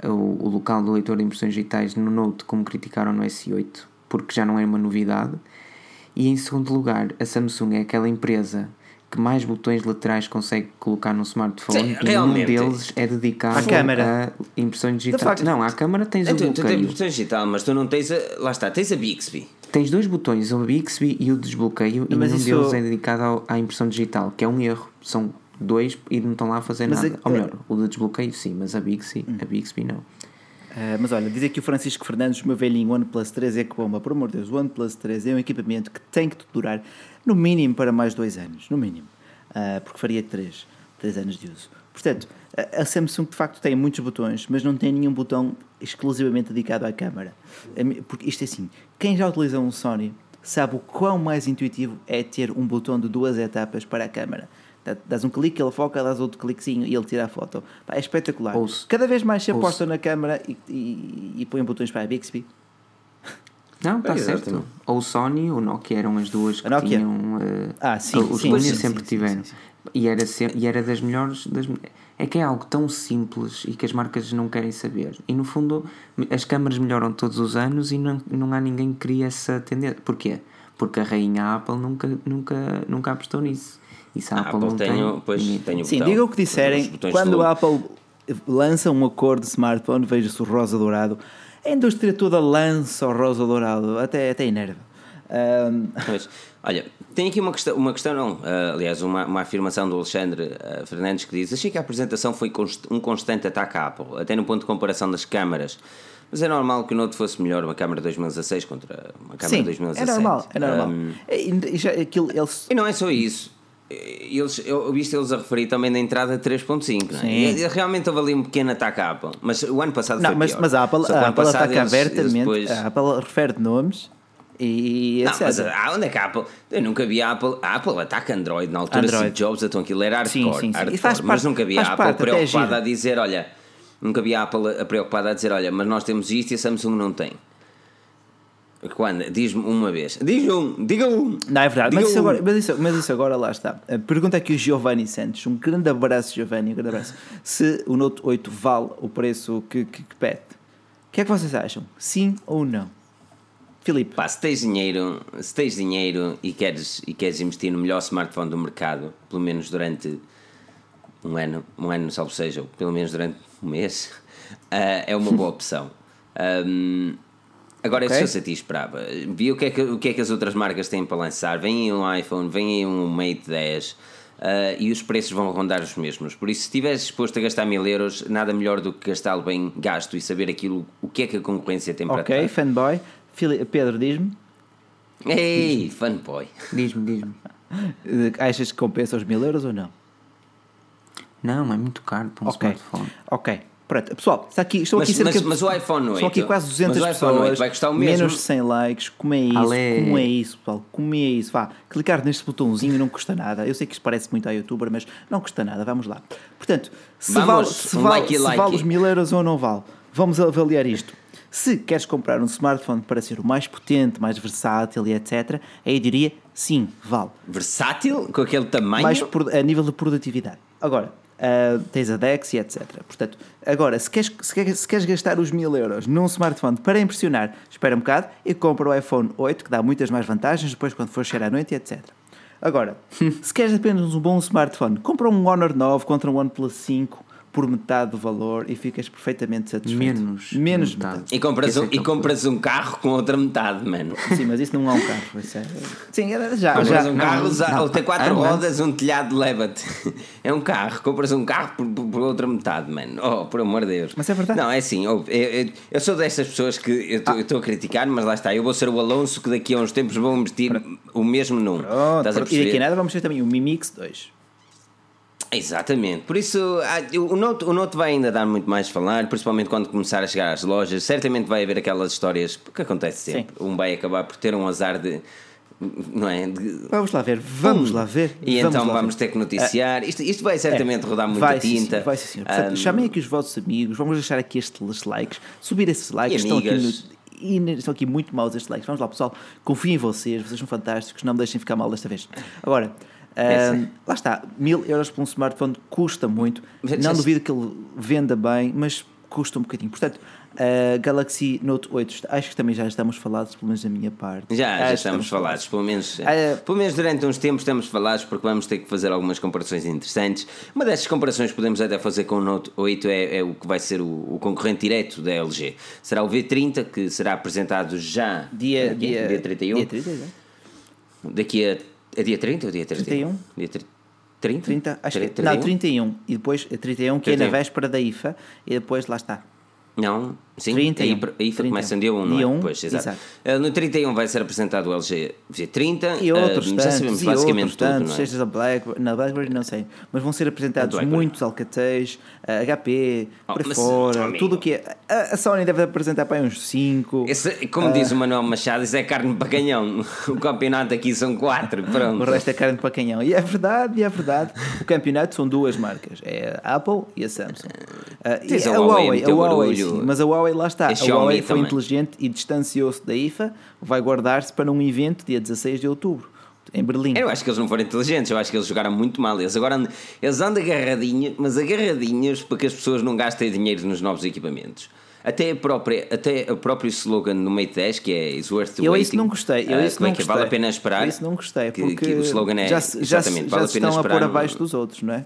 o, o, local do leitor de impressões digitais no Note como criticaram no S8, porque já não é uma novidade. E em segundo lugar, a Samsung é aquela empresa que mais botões laterais consegue colocar no smartphone Sim, e um deles é dedicado à câmera. a impressões digitais. Não, à câmera tens é, o bloqueio. Tu tens impressões digital, mas tu não tens a, lá está, tens a Bixby. Tens dois botões, o Bixby e o desbloqueio, e nenhum deles é dedicado ao, à impressão digital, que é um erro. São dois e não estão lá a fazer mas nada. É... Ou melhor, o de desbloqueio sim, mas a Bixby, hum. a Bixby não. Uh, mas olha, diz aqui o Francisco Fernandes, o meu velhinho OnePlus 3 é que bomba. Por amor de Deus, o OnePlus 3 é um equipamento que tem que durar no mínimo para mais dois anos, no mínimo. Uh, porque faria três, três anos de uso. Portanto, a Samsung de facto tem muitos botões, mas não tem nenhum botão exclusivamente dedicado à câmara. Porque isto é assim, quem já utiliza um Sony sabe o quão mais intuitivo é ter um botão de duas etapas para a câmara. Dás um clique, ele foca, dás outro cliquezinho e ele tira a foto. é espetacular. Ouço. Cada vez mais se aposta na câmara e, e, e põe botões para a Bixby. Não, está é, certo. Ou o Sony ou o Nokia eram as duas que tinham. Uh, ah, sim, os sim, sim, sempre sim, tiveram. Sim, sim, e, era e era das melhores. Das, é que é algo tão simples e que as marcas não querem saber. E no fundo, as câmaras melhoram todos os anos e não, não há ninguém que crie essa tendência. Porquê? Porque a rainha Apple nunca, nunca, nunca apostou nisso. E se a, a Apple, Apple não tenho, tem. Pois, tenho Sim, digam o que disserem. Quando a Apple lança um acordo de smartphone, veja-se o rosa dourado. A indústria toda lança o rosa dourado, até, até enerva. Um... Pois, <laughs> olha, tem aqui uma questão, uma questão não, uh, aliás, uma, uma afirmação do Alexandre uh, Fernandes que diz: Achei que a apresentação foi const um constante ataque à Apple, até no ponto de comparação das câmaras. Mas é normal que o Note fosse melhor uma câmara 2016 contra uma câmara Sim, 2017. É normal, é normal. Um, e, já, aquilo, eles... e não é só isso. Eles, eu vi eles a referir também na entrada 3.5 é? realmente houve ali um pequeno ataque à Apple mas o ano passado não, foi mas, pior. mas a Apple, a Apple ataca abertamente depois... a Apple refere nomes e não, mas ah, onde é que a Apple? Eu nunca vi a Apple. A Apple ataca Android na altura Android. Steve Jobs, então aquilo era hardcore, sim, sim, sim. hardcore parte, mas nunca vi a Apple parte, preocupada a dizer: olha, nunca vi a Apple preocupada a dizer: olha, mas nós temos isto e a Samsung não tem. Quando? Diz-me uma vez. Diz um, diga um. Não, é verdade, mas isso, um. agora, mas, isso, mas isso agora lá está. A pergunta aqui o Giovanni Santos. Um grande abraço, Giovanni, um grande abraço. Se o Note 8 vale o preço que, que, que pede, o que é que vocês acham? Sim ou não? Filipe. Pá, se tens dinheiro, se tens dinheiro e queres, e queres investir no melhor smartphone do mercado, pelo menos durante um ano, um ano, salvo seja, pelo menos durante um mês, uh, <laughs> é uma boa opção. Um, agora, okay. eu sou a ti esperava. Vi o que, é que, o que é que as outras marcas têm para lançar. Vem aí um iPhone, vem aí um Mate 10. Uh, e os preços vão rondar os mesmos. Por isso, se estiveres disposto a gastar mil euros, nada melhor do que gastá-lo bem gasto e saber aquilo, o que é que a concorrência tem para Ok, fanboy. Pedro, diz-me. Ei, diz fanboy. Diz-me, diz-me. Achas que compensa os mil euros ou não? Não, é muito caro para um okay. smartphone. Ok. Pronto, pessoal, está aqui, estou Mas- aqui cerca mas- mas o iPhone 8, Estão aqui quase 200 mas o iPhone pessoas. 8 vai custar o mesmo. Menos de 100 likes. Como é isso? Ale. Como é isso, pessoal? Como é isso? Vá, clicar neste botãozinho não custa nada. Eu sei que isto parece muito a youtuber, mas não custa nada. Vamos lá. Portanto, se vale, se um vale, like se like. vale os mil euros ou não vale, vamos avaliar isto. Se queres comprar um smartphone para ser o mais potente, mais versátil e etc., aí eu diria sim, vale. Versátil, com aquele tamanho. mais por- a nível de produtividade. Agora, ah, tens a DeX e etc. Portanto, agora, se queres, se, queres, se queres gastar os mil euros num smartphone para impressionar, espera um bocado e compra o iPhone 8, que dá muitas mais vantagens depois quando for chegar à noite e etc. Agora, <laughs> se queres apenas um bom smartphone, compra um Honor 9 contra um OnePlus 5 por metade do valor e ficas perfeitamente satisfeito. Menos Menos metade. metade. E compras, Esse um, é e é compras um carro com outra metade, mano. Sim, mas isso não é um carro. Isso é... Sim, é- já, Compras já. um carro, não, usa- não. ou tem quatro Ah, não. rodas, um telhado leva-te. <laughs> É um carro, compras um carro por, por- por outra metade, mano. Oh, por amor de Deus. Mas é verdade. Não, é assim, eu, eu- eu sou dessas pessoas que eu estou- estou a criticar, mas lá está, eu vou ser o Alonso que daqui a uns tempos vou investir o mesmo num. Pronto, Estás a pronto. e daqui a nada vamos ter também o Mi Mix 2. Exatamente, por isso ah, o Note, o Note vai ainda dar muito mais a falar, principalmente quando começar a chegar às lojas. Certamente vai haver aquelas histórias que acontece sempre. Um vai acabar por ter um azar de. Não é? De- Vamos lá ver, vamos Pum. lá ver. E então lá vamos ver. ter que noticiar. Isto, isto vai certamente rodar muita vai, sim, tinta. senhor, vai, sim, senhor. Portanto, Ahm, chamem aqui os vossos amigos, vamos deixar aqui estes likes, subir esses likes. E estão aqui, no- e estão aqui muito maus estes likes. Vamos lá, pessoal. Confio em vocês, vocês são fantásticos, não me deixem ficar mal desta vez. Agora, É, sim. lá está, mil euros por um smartphone custa muito. Não já- duvido que ele venda bem, mas custa um bocadinho. Portanto, a Galaxy Note 8, acho que também já estamos falados, pelo menos da minha parte. Já, já que estamos falados, pelo menos, Ah, pelo menos durante uns tempos estamos falados porque vamos ter que fazer algumas comparações interessantes. Uma destas comparações que podemos até fazer com o Note 8 é, é o que vai ser o, o concorrente direto da LG. Será o V30 que será apresentado já Dia, dia, dia 31. Dia 30, exato. Daqui a. É dia 30 ou dia 31? 31? Dia tri- 30? 30, acho que, 31? não, 31. E depois eh, 31, que é na 31. véspera da IFA, e depois lá está. Não, sim, 31. aí, aí 31. começa no dia 1, não Dia é? 1, pois, exato. exato. Uh, No 31 vai ser apresentado o LG V30 E outros uh, tantos, já sabemos basicamente tudo, tantos, não é? seja da BlackBerry, na BlackBerry não sei, mas vão ser apresentados muitos Alcatéis, eh, HP, Oh, mas, fora, amigo. tudo o que é. A, a Sony deve apresentar para aí uns 5. Esse, como Ah. diz o Manuel Machado, isso é carne para canhão. <laughs> O campeonato aqui são quatro, pronto. O resto é carne para canhão. E é verdade, e é verdade. O campeonato são duas marcas: é a Apple e a Samsung. Ah, e Tens a a Huawei a Huawei, a sim, mas a Huawei lá está. A A, Huawei foi também. inteligente e distanciou-se da IFA, vai guardar-se para um evento dia 16 de outubro, em Berlim. Eu acho que eles não foram inteligentes, eu acho que eles jogaram muito mal. Eles agora andam, eles andam agarradinhos, mas agarradinhos para que as pessoas não gastem dinheiro nos novos equipamentos. Até, a própria, até o próprio slogan no Mate 10, que é It's worth Eu waiting. isso não gostei. Eu Ah, isso não é que é? gostei. Vale a pena esperar. Eu isso não gostei, Que- porque que o slogan é já, se- já, exatamente, já vale a se pena estão a esperar pôr no- abaixo dos outros, não é?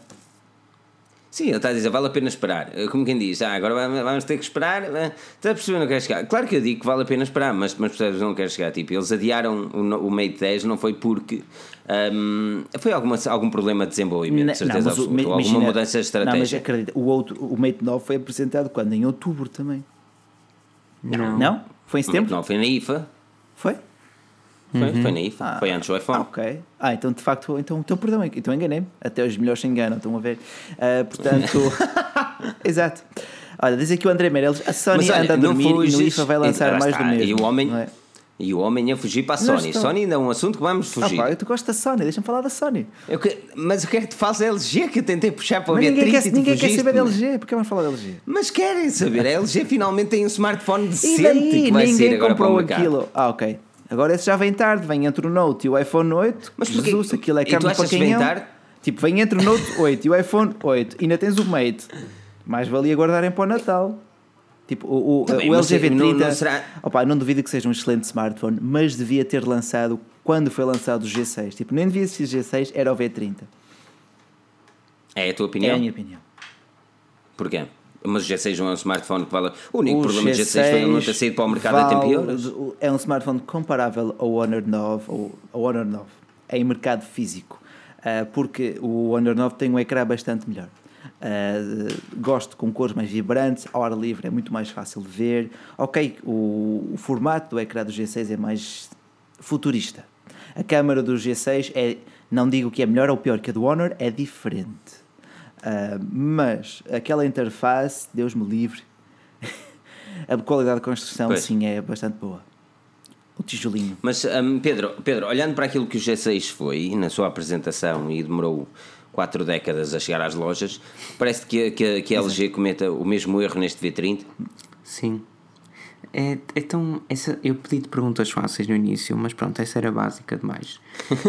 Sim, ele está a dizer, vale a pena esperar. Como quem diz, ah, agora vamos- ter que esperar. ah, Está a perceber, não quer chegar. Claro que eu digo que vale a pena esperar, mas, mas percebes, não quer chegar. Tipo, eles adiaram o, o Mate 10, não foi porque ahm, foi alguma, algum problema de desenvolvimento, de certeza mas o- absoluta, ou alguma mudança de Não, mas estratégia. acredita, o, outro, o Mate 9 foi apresentado quando? Em outubro também. Não. Não? Foi em O setembro? 9 foi na IFA. Foi? Foi, foi na IFA. Ah, foi antes do iPhone. Ah, ok. Ah, então de facto, então, então perdão, então enganei-me. Até os melhores se enganam, estão a ver. Ah, portanto, <laughs> exato. Olha, diz aqui o André Meirelles, a Sony Mas olha, anda a dormir e no IFA vai lançar e mais está, do mesmo. E o homem, é? e o homem a fugir para a Sony. estou. Sony ainda é um assunto que vamos Ah, fugir. pá, tu gostas da Sony, deixa-me falar da Sony. Que- mas o que é que te faz a LG que eu tentei puxar para o Mas V30 ninguém, e quer, ninguém quer saber da? LG, porque vamos falar da LG? Mas querem saber, a LG finalmente tem um smartphone E decente daí que vai sair ninguém agora para o comprou mercado. aquilo. Ah, ok. Agora esse já vem tarde, vem entre o Note e o iPhone 8. Mas porquê- Jesus, aquilo é carne para achas que vem canhão. tarde? Tipo, vem entre o Note <laughs> 8 e o iPhone 8 e ainda tens o Mate. Mais valia guardarem para o Natal. Tipo, o, o, Tá bem, o LG V30. não- não será- Opa, não duvido que seja um excelente smartphone, mas devia ter lançado quando foi lançado o G6. Tipo, nem devia existir G6, era o V30. É a tua É opinião? a minha opinião. Porquê? Mas o G6 não é um smartphone que vale. O único O problema do G6 foi ele não ter saído para o mercado a tempo e vale- horas. É um smartphone comparável ao Honor 9, ou ao Honor 9 em mercado físico, Ah, porque o Honor 9 tem um ecrã bastante melhor. Ah, gosto com cores mais vibrantes, ao ar livre é muito mais fácil de ver. Ok, o, o formato do ecrã do G6 é mais futurista. A câmara do G6 é, não digo que é melhor ou pior que a do Honor, é diferente. Uh, mas aquela interface, Deus me livre, <laughs> a qualidade de construção Pois. sim é bastante boa. O tijolinho. Mas hum, Pedro, Pedro, olhando para aquilo que o G6 foi na sua apresentação e demorou quatro décadas a chegar às lojas, parece que, que, que a LG cometa o mesmo erro neste V30. Sim. É, então, essa, eu pedi-te perguntas fáceis no início, mas pronto, essa era básica demais.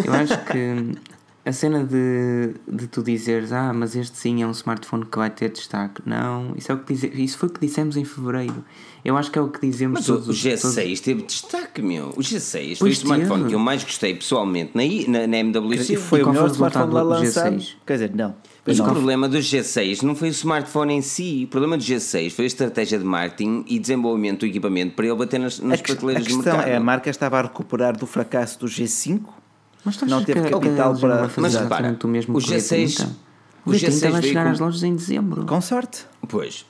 Eu acho que <laughs> a cena de, de tu dizeres, ah, mas este sim é um smartphone que vai ter destaque. Não, isso, é o que dize, isso foi o que dissemos em fevereiro. Eu acho que é o que dizemos Mas o, todos o os- G6 todos- teve destaque, meu. O G6 foi o Pois smartphone teve. que eu mais gostei pessoalmente na, na, na MWC. E foi E o melhor o smartphone lá do lançado. G6? Quer dizer, não. Mas Não. o problema do G6 não foi o smartphone em si. O problema do G6 foi a estratégia de marketing e desenvolvimento do equipamento para ele bater nas, nas A, que- a prateleiras de questão mercado. é, a marca estava a recuperar do fracasso do G5. Mas não teve que capital para- vai fazer Mas repara, o mesmo o que G6 V30? o O G30 G6 vai veio chegar com- às lojas em dezembro. Com sorte. Pois.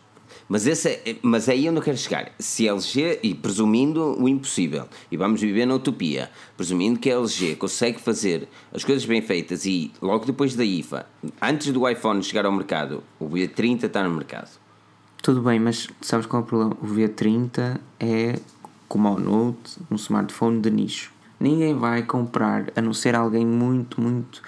Mas, esse é, mas é aí onde eu quero chegar. Se a LG, e presumindo o impossível, e vamos viver na utopia, presumindo que a LG consegue fazer as coisas bem feitas e logo depois da IFA, antes do iPhone chegar ao mercado, o V30 está no mercado. Tudo bem, mas sabes qual é o problema? O V30 é como o Note, um smartphone de nicho. Ninguém vai comprar, a não ser alguém muito, muito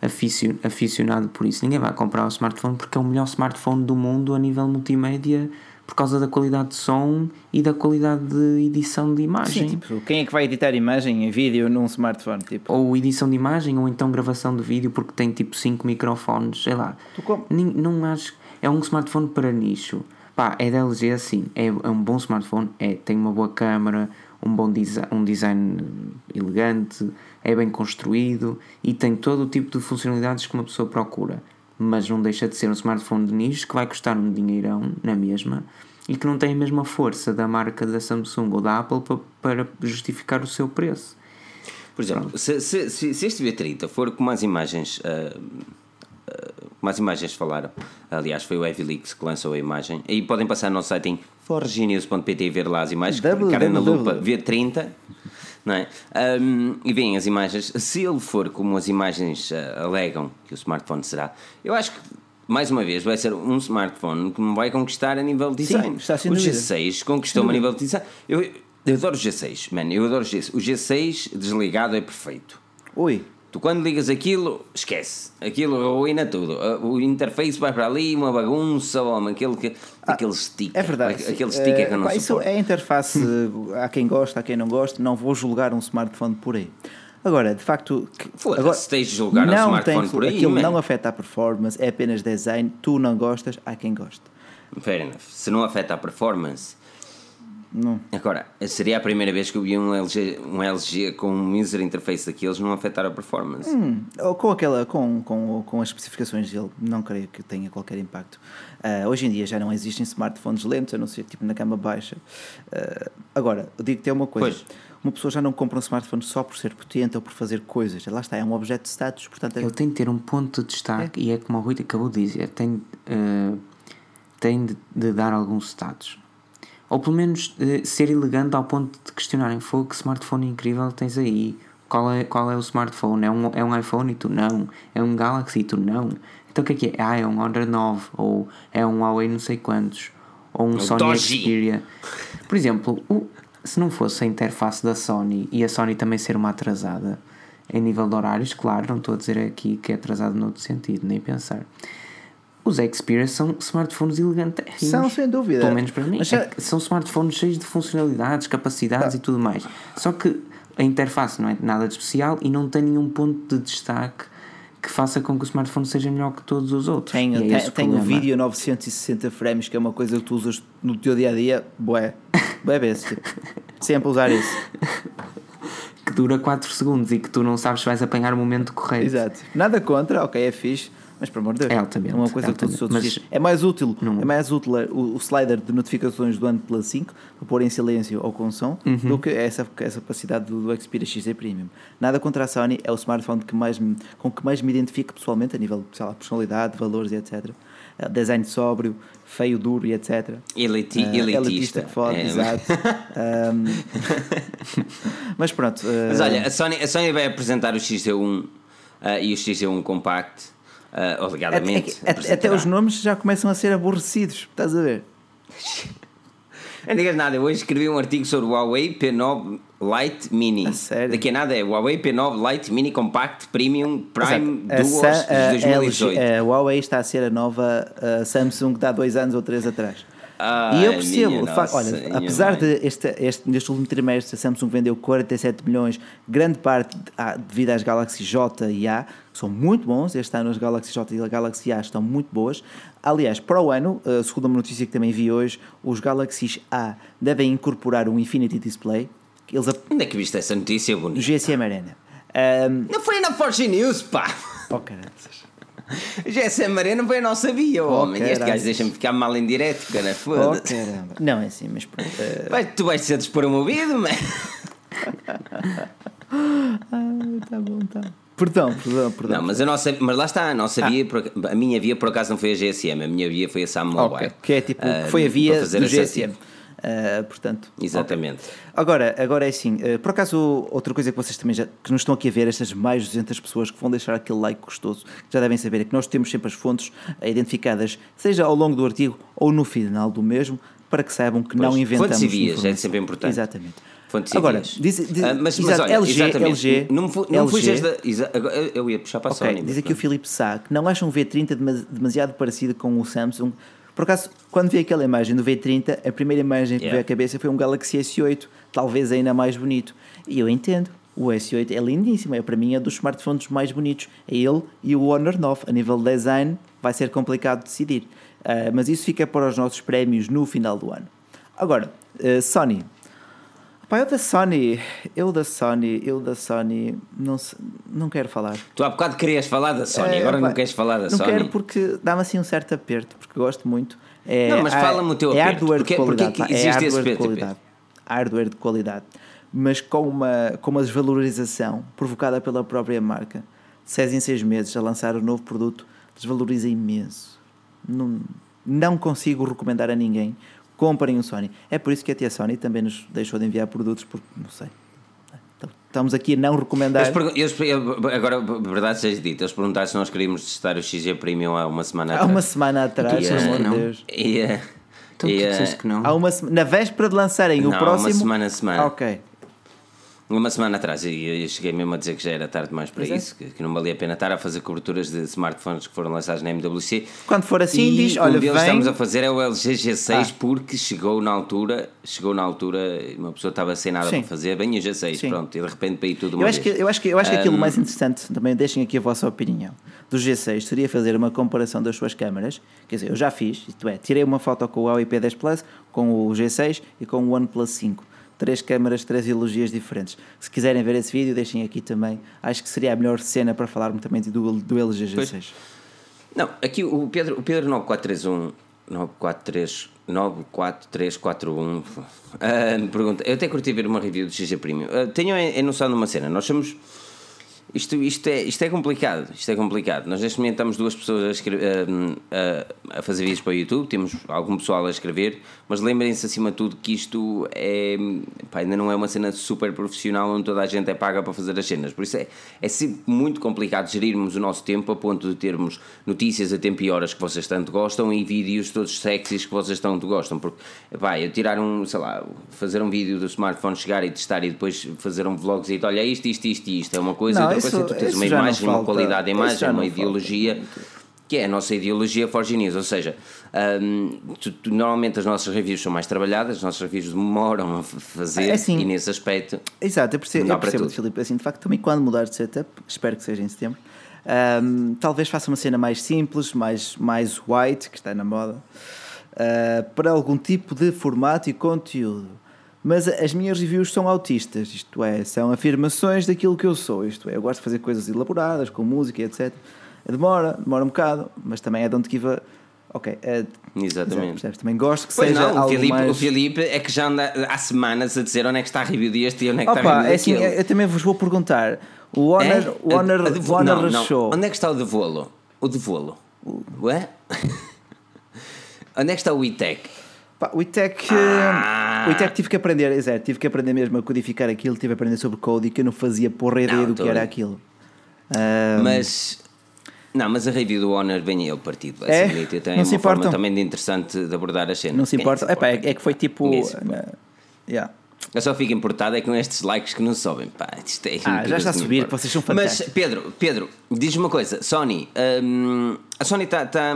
aficio- aficionado por isso. Ninguém vai comprar o smartphone porque é o melhor smartphone do mundo a nível multimédia por causa da qualidade de som e da qualidade de edição de imagem. Sim, tipo, quem é que vai editar imagem em vídeo num smartphone? Tipo, Ou edição de imagem, ou então gravação de vídeo porque tem tipo 5 microfones, sei lá. Não acho. É um smartphone para nicho. Pá, é da LG assim. É, é um bom smartphone, é, tem uma boa câmera, um bom design, um design elegante, é bem construído e tem todo o tipo de funcionalidades que uma pessoa procura. Mas não deixa de ser um smartphone de nicho que vai custar um dinheirão na mesma e que não tem a mesma força da marca da Samsung ou da Apple pa- para justificar o seu preço. Por exemplo, se, se, se, este V30 for como as imagens. ah, ah, como as imagens falaram, aliás, foi o Evilix que lançou a imagem. Aí podem passar no nosso site em forgenius.pt e ver lá as imagens, clicarem na lupa V30, não é? Ahm, e veem as imagens. Se ele for como as imagens ah, alegam que o smartphone será, eu acho que. Mais uma vez, vai ser um smartphone que me vai conquistar a nível de design. está sem o dúvida. G6 conquistou-me a nível de design. Eu, eu adoro o G6, man. Eu adoro o G6. O G6 desligado é perfeito. ui, Tu quando ligas aquilo, esquece. Aquilo arruína tudo. O interface vai para ali, uma bagunça, homem, aquele, que- aquele sticker. é verdade. Aquele sim. sticker Eh, que eu não pá, Isso suporto. é interface, <laughs> há quem gosta, há quem não gosta, não vou julgar um smartphone por aí. Agora, de facto, agora, tens de julgar um não smartphone tem- por aí, Aquilo man. não afeta a performance, é apenas design, tu não gostas, há quem goste. Fair enough. Se não afeta a performance. Não. Agora, seria a primeira vez que eu vi um LG, um LG com um user interface daqueles não afetar a performance. Hum, ou com, aquela, com, com, com as especificações dele, não creio que tenha qualquer impacto. Ah, hoje em dia já não existem smartphones lentos, a não ser tipo na cama baixa. Ah, agora, eu digo que tem uma coisa: Pois. uma pessoa já não compra um smartphone só por ser potente ou por fazer coisas. Lá está, é um objeto de status, portanto é, Ele tem de ter um ponto de destaque e é como o Rui acabou de dizer, tem, eh, tem de, de dar algum status. Ou pelo menos eh, ser elegante ao ponto de questionarem fogo que smartphone incrível tens aí. Qual é, qual é o smartphone? É um, é um iPhone e tu não. É um Galaxy e tu não. Então o que é que é? Ah, é um Honor 9 ou é um Huawei não sei quantos ou um O Sony Doji. Xperia. Por exemplo, o- se não fosse a interface da Sony e a Sony também ser uma atrasada em nível de horários, claro, não estou a dizer aqui que é atrasado noutro sentido, nem pensar. Os Xperia são smartphones elegantes. São, sem dúvida. Pelo menos para mim. Mas É são smartphones cheios de funcionalidades, capacidades e tudo mais. Só que a interface não é nada de especial e não tem nenhum ponto de destaque que faça com que o smartphone seja melhor que todos os outros. Tem, é tem, tem o vídeo a 960 frames, que é uma coisa que tu usas no teu dia a dia, bué, <laughs> bué vezes, tipo, sempre usar isso. Que dura 4 segundos e que tu não sabes se vais apanhar o momento correto. Exato. Nada contra, ok, é fixe, mas pelo amor de Deus, É altamente, é uma coisa que todos os altamente. outros dias. É mais útil, não- é mais útil o, o slider de notificações do OnePlus 5 para pôr em silêncio ou com som Uhum. do que essa, essa capacidade do, do Xperia XZ Premium. Nada contra a Sony, é o smartphone que mais me- com que mais me identifico pessoalmente a nível sei lá, personalidade, valores e etc. Eh, Design sóbrio, feio, duro e etc. Eliti Eh, elitista. que fode, É. exato. <laughs> Ahm, <laughs> mas pronto. eh, Mas olha, a Sony, a Sony vai apresentar o XT1 ah, e o XT1 Compact Uh, alegadamente. Até, até, até os nomes já começam a ser aborrecidos, estás a ver? <laughs> Não digas nada, eu hoje escrevi um artigo sobre o Huawei P9 Lite Mini. A sério? Daqui a nada é Huawei P9 Lite Mini Compact Premium Prime Exato. A Duos a- de 2018. A, a Huawei está a ser a nova uh, Samsung de há dois anos ou três atrás. Ai, e eu percebo, de facto, olha, apesar de este, este, neste último trimestre a Samsung vendeu 47 milhões, grande parte ah, devido às Galaxy J e A, são muito bons, este ano as Galaxy J e a Galaxy A estão muito boas. Aliás, para o ano, segundo uma notícia que também vi hoje, os Galaxy A devem incorporar um Infinity Display, eles ap- Onde é que viste essa notícia no bonita? GSM Arena. Um, Não foi na Forge News, pá! oh, caraças. GSM Arena foi a nossa via, homem. Este caraças. gajo deixa-me ficar mal em direto, cara. Oh, Foda-se. caramba. Não é assim, mas pronto. uh, <laughs> Vai, tu vais ser dispor um ouvido, man. <laughs> tá bom, tá. Perdão, perdão, perdão. Não, mas, a nossa, mas lá está, a nossa por ac- a minha via por acaso não foi a GSM, a minha via foi a Sam Mobile. Ok, que é tipo, Ah, que foi a via do essa- GSM. Ah, portanto, Exatamente. ok. Agora, agora é assim, ah, por acaso, outra coisa que vocês também já que nos estão aqui a ver, estas mais de 200 pessoas que vão deixar aquele like gostoso, que já devem saber, é que nós temos sempre as fontes ah, identificadas, seja ao longo do artigo ou no final do mesmo, para que saibam que não Pois, inventamos. fontes e vias, é sempre importante. Exatamente. Agora, diz, diz, Ah, mas, mas olha, LG, exatamente, LG, não, fu- não LG, da. exa- eu- ia puxar para a Ok, Sony. diz aqui o Filipe Sá que não acham o V30 dema- demasiado parecido com o Samsung. Por acaso, quando vi aquela imagem do V30, a primeira imagem que Yeah. veio à cabeça foi um Galaxy S8, talvez ainda mais bonito. E eu entendo, o S8 é lindíssimo, é para mim é dos smartphones mais bonitos. É ele e o Honor 9. A nível de design, vai ser complicado decidir. Ah, mas isso fica para os nossos prémios no final do ano. Agora, ah, Sony. Pá, eu da Sony, eu da Sony, eu da Sony, não, não quero falar. Tu há bocado querias falar da Sony, É, agora pá, não queres falar da não Sony. quero porque dá-me assim um certo aperto, porque gosto muito. É, Não, mas há- fala-me o teu é aperto. hardware Porquê- de qualidade. porquê que pá, é existe esse hardware de aperto, qualidade. Hardware de qualidade. Mas com uma, com uma desvalorização provocada pela própria marca. Seis em seis meses a lançar um novo produto desvaloriza imenso. Não, não consigo recomendar a ninguém. Comprem um Sony. É por isso que até a Sony também nos deixou de enviar produtos, porque não sei. Então, Estamos aqui a não recomendar. Eles pergun- eles- agora, verdade seja dita, eles perguntaram se nós queríamos testar o XG Premium há uma semana Há atrás. uma semana atrás, Tu pelo amor de não. Deus. E, eh, Então e, tu eh, disseste que não. Há uma na véspera de lançarem o Não, próximo. uma semana a semana. Ok. Uma semana atrás, e eu cheguei mesmo a dizer que já era tarde demais para Pois é. isso, que, que não valia a pena estar a fazer coberturas de smartphones que foram lançados na MWC. Quando for assim, e diz: olha, um deles vem. estamos a fazer é o LG G6 Ah. porque chegou na altura, chegou na altura, uma pessoa estava sem nada Sim. para fazer, bem o G6, Sim. pronto, e de repente para ir tudo uma Eu acho, que, vez. eu acho que, eu acho que aquilo Um, mais interessante, também deixem aqui a vossa opinião, do G6 seria fazer uma comparação das suas câmaras. Quer dizer, eu já fiz, isto é, tirei uma foto com o Huawei P10 Plus, com o G6 e com o OnePlus 5. Três câmaras, três elogias diferentes. Se quiserem ver esse vídeo, deixem aqui também. Acho que seria a melhor cena para falarmos também do, do LG G6. Não, aqui o Pedro, o Pedro 9431 943 94341 ah, me pergunta, eu até curti ver uma review do XG Premium. Ah, tenham a noção de uma cena, nós somos isto, isto, é, isto é complicado, isto é complicado. Nós neste momento estamos duas pessoas a, escrever, a, a, fazer vídeos para o YouTube, temos algum pessoal a escrever, mas lembrem-se acima de tudo que isto é, pá, ainda não é uma cena super profissional onde toda a gente é paga para fazer as cenas. Por isso é, é sempre muito complicado gerirmos o nosso tempo a ponto de termos notícias a tempo e horas que vocês tanto gostam e vídeos todos sexys que vocês tanto gostam. Porque, pá, eu tirar um, sei lá, fazer um vídeo do smartphone, chegar e testar e depois fazer um vlog e dizer, olha, isto, isto, isto, isto é uma coisa, Não, isso- coisa tu tens uma imagem, uma qualidade da Isso imagem, uma não falta. ideologia que é a nossa ideologia Forge News, ou seja, hum, tu- tu- normalmente as nossas reviews são mais trabalhadas, as nossas reviews demoram a fazer É assim. e nesse aspecto Exato, eu percebo, eu percebo. Filipe. Assim, de facto, também quando mudar de setup, espero que seja em setembro, ahm, talvez faça uma cena mais simples, mais, mais white, que está na moda, ah, para algum tipo de formato e conteúdo. Mas as minhas reviews são autistas, isto é, são afirmações daquilo que eu sou, isto é, eu gosto de fazer coisas elaboradas, com música e etc. Demora, demora um bocado, mas também é don't give a. Ok, é, Exatamente. percebes? Também gosto que Pois seja não, o Filipe, mais... o Filipe é que já anda há semanas a dizer onde é que está a review deste e onde é que está a Opa, review é assim, eu também vos vou perguntar. O Honor, É? o Honor, A- a de o Honor não, não. Show. Onde é que está o de volo? O de volo? Ué? <laughs> Onde é que está o ITEC? O ITEC, Ah. o ITEC tive que aprender, exato, tive que aprender mesmo a codificar aquilo, tive que aprender sobre código que eu não fazia porra ideia Não, do que era bem. aquilo. Ah, Mas Não, mas a review do Honor vem eu partido. É? Basicamente. Tem Não se uma forma importam? também de interessante de abordar a cena. Não se importa. Epá, é, é que foi tipo. Se na- yeah. Eu só fico importado é com estes likes que não sobem. Pá, isto é Ah, já está a me subir, vocês são Mas, fantásticos. Pedro, Pedro, diz-me uma coisa. Sony, hum, a Sony está tá,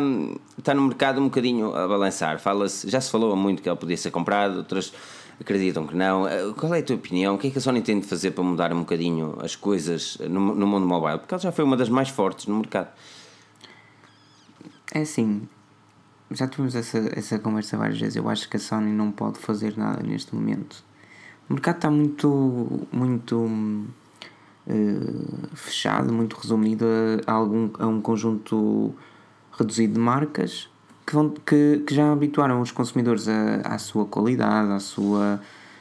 tá no mercado um bocadinho a balançar. Fala-se, já se falou há muito que ela podia ser comprada, outras acreditam que não. Eh, Qual é a tua opinião? O que é que a Sony tem de fazer para mudar um bocadinho as coisas no, no mundo mobile? Porque ela já foi uma das mais fortes no mercado. É assim, já tivemos essa, essa conversa várias vezes. Eu acho que a Sony não pode fazer nada neste momento. O mercado está muito, muito eh, fechado, muito resumido a, algum, a um conjunto reduzido de marcas que, vão, que, que já habituaram os consumidores a, à sua qualidade, à sua,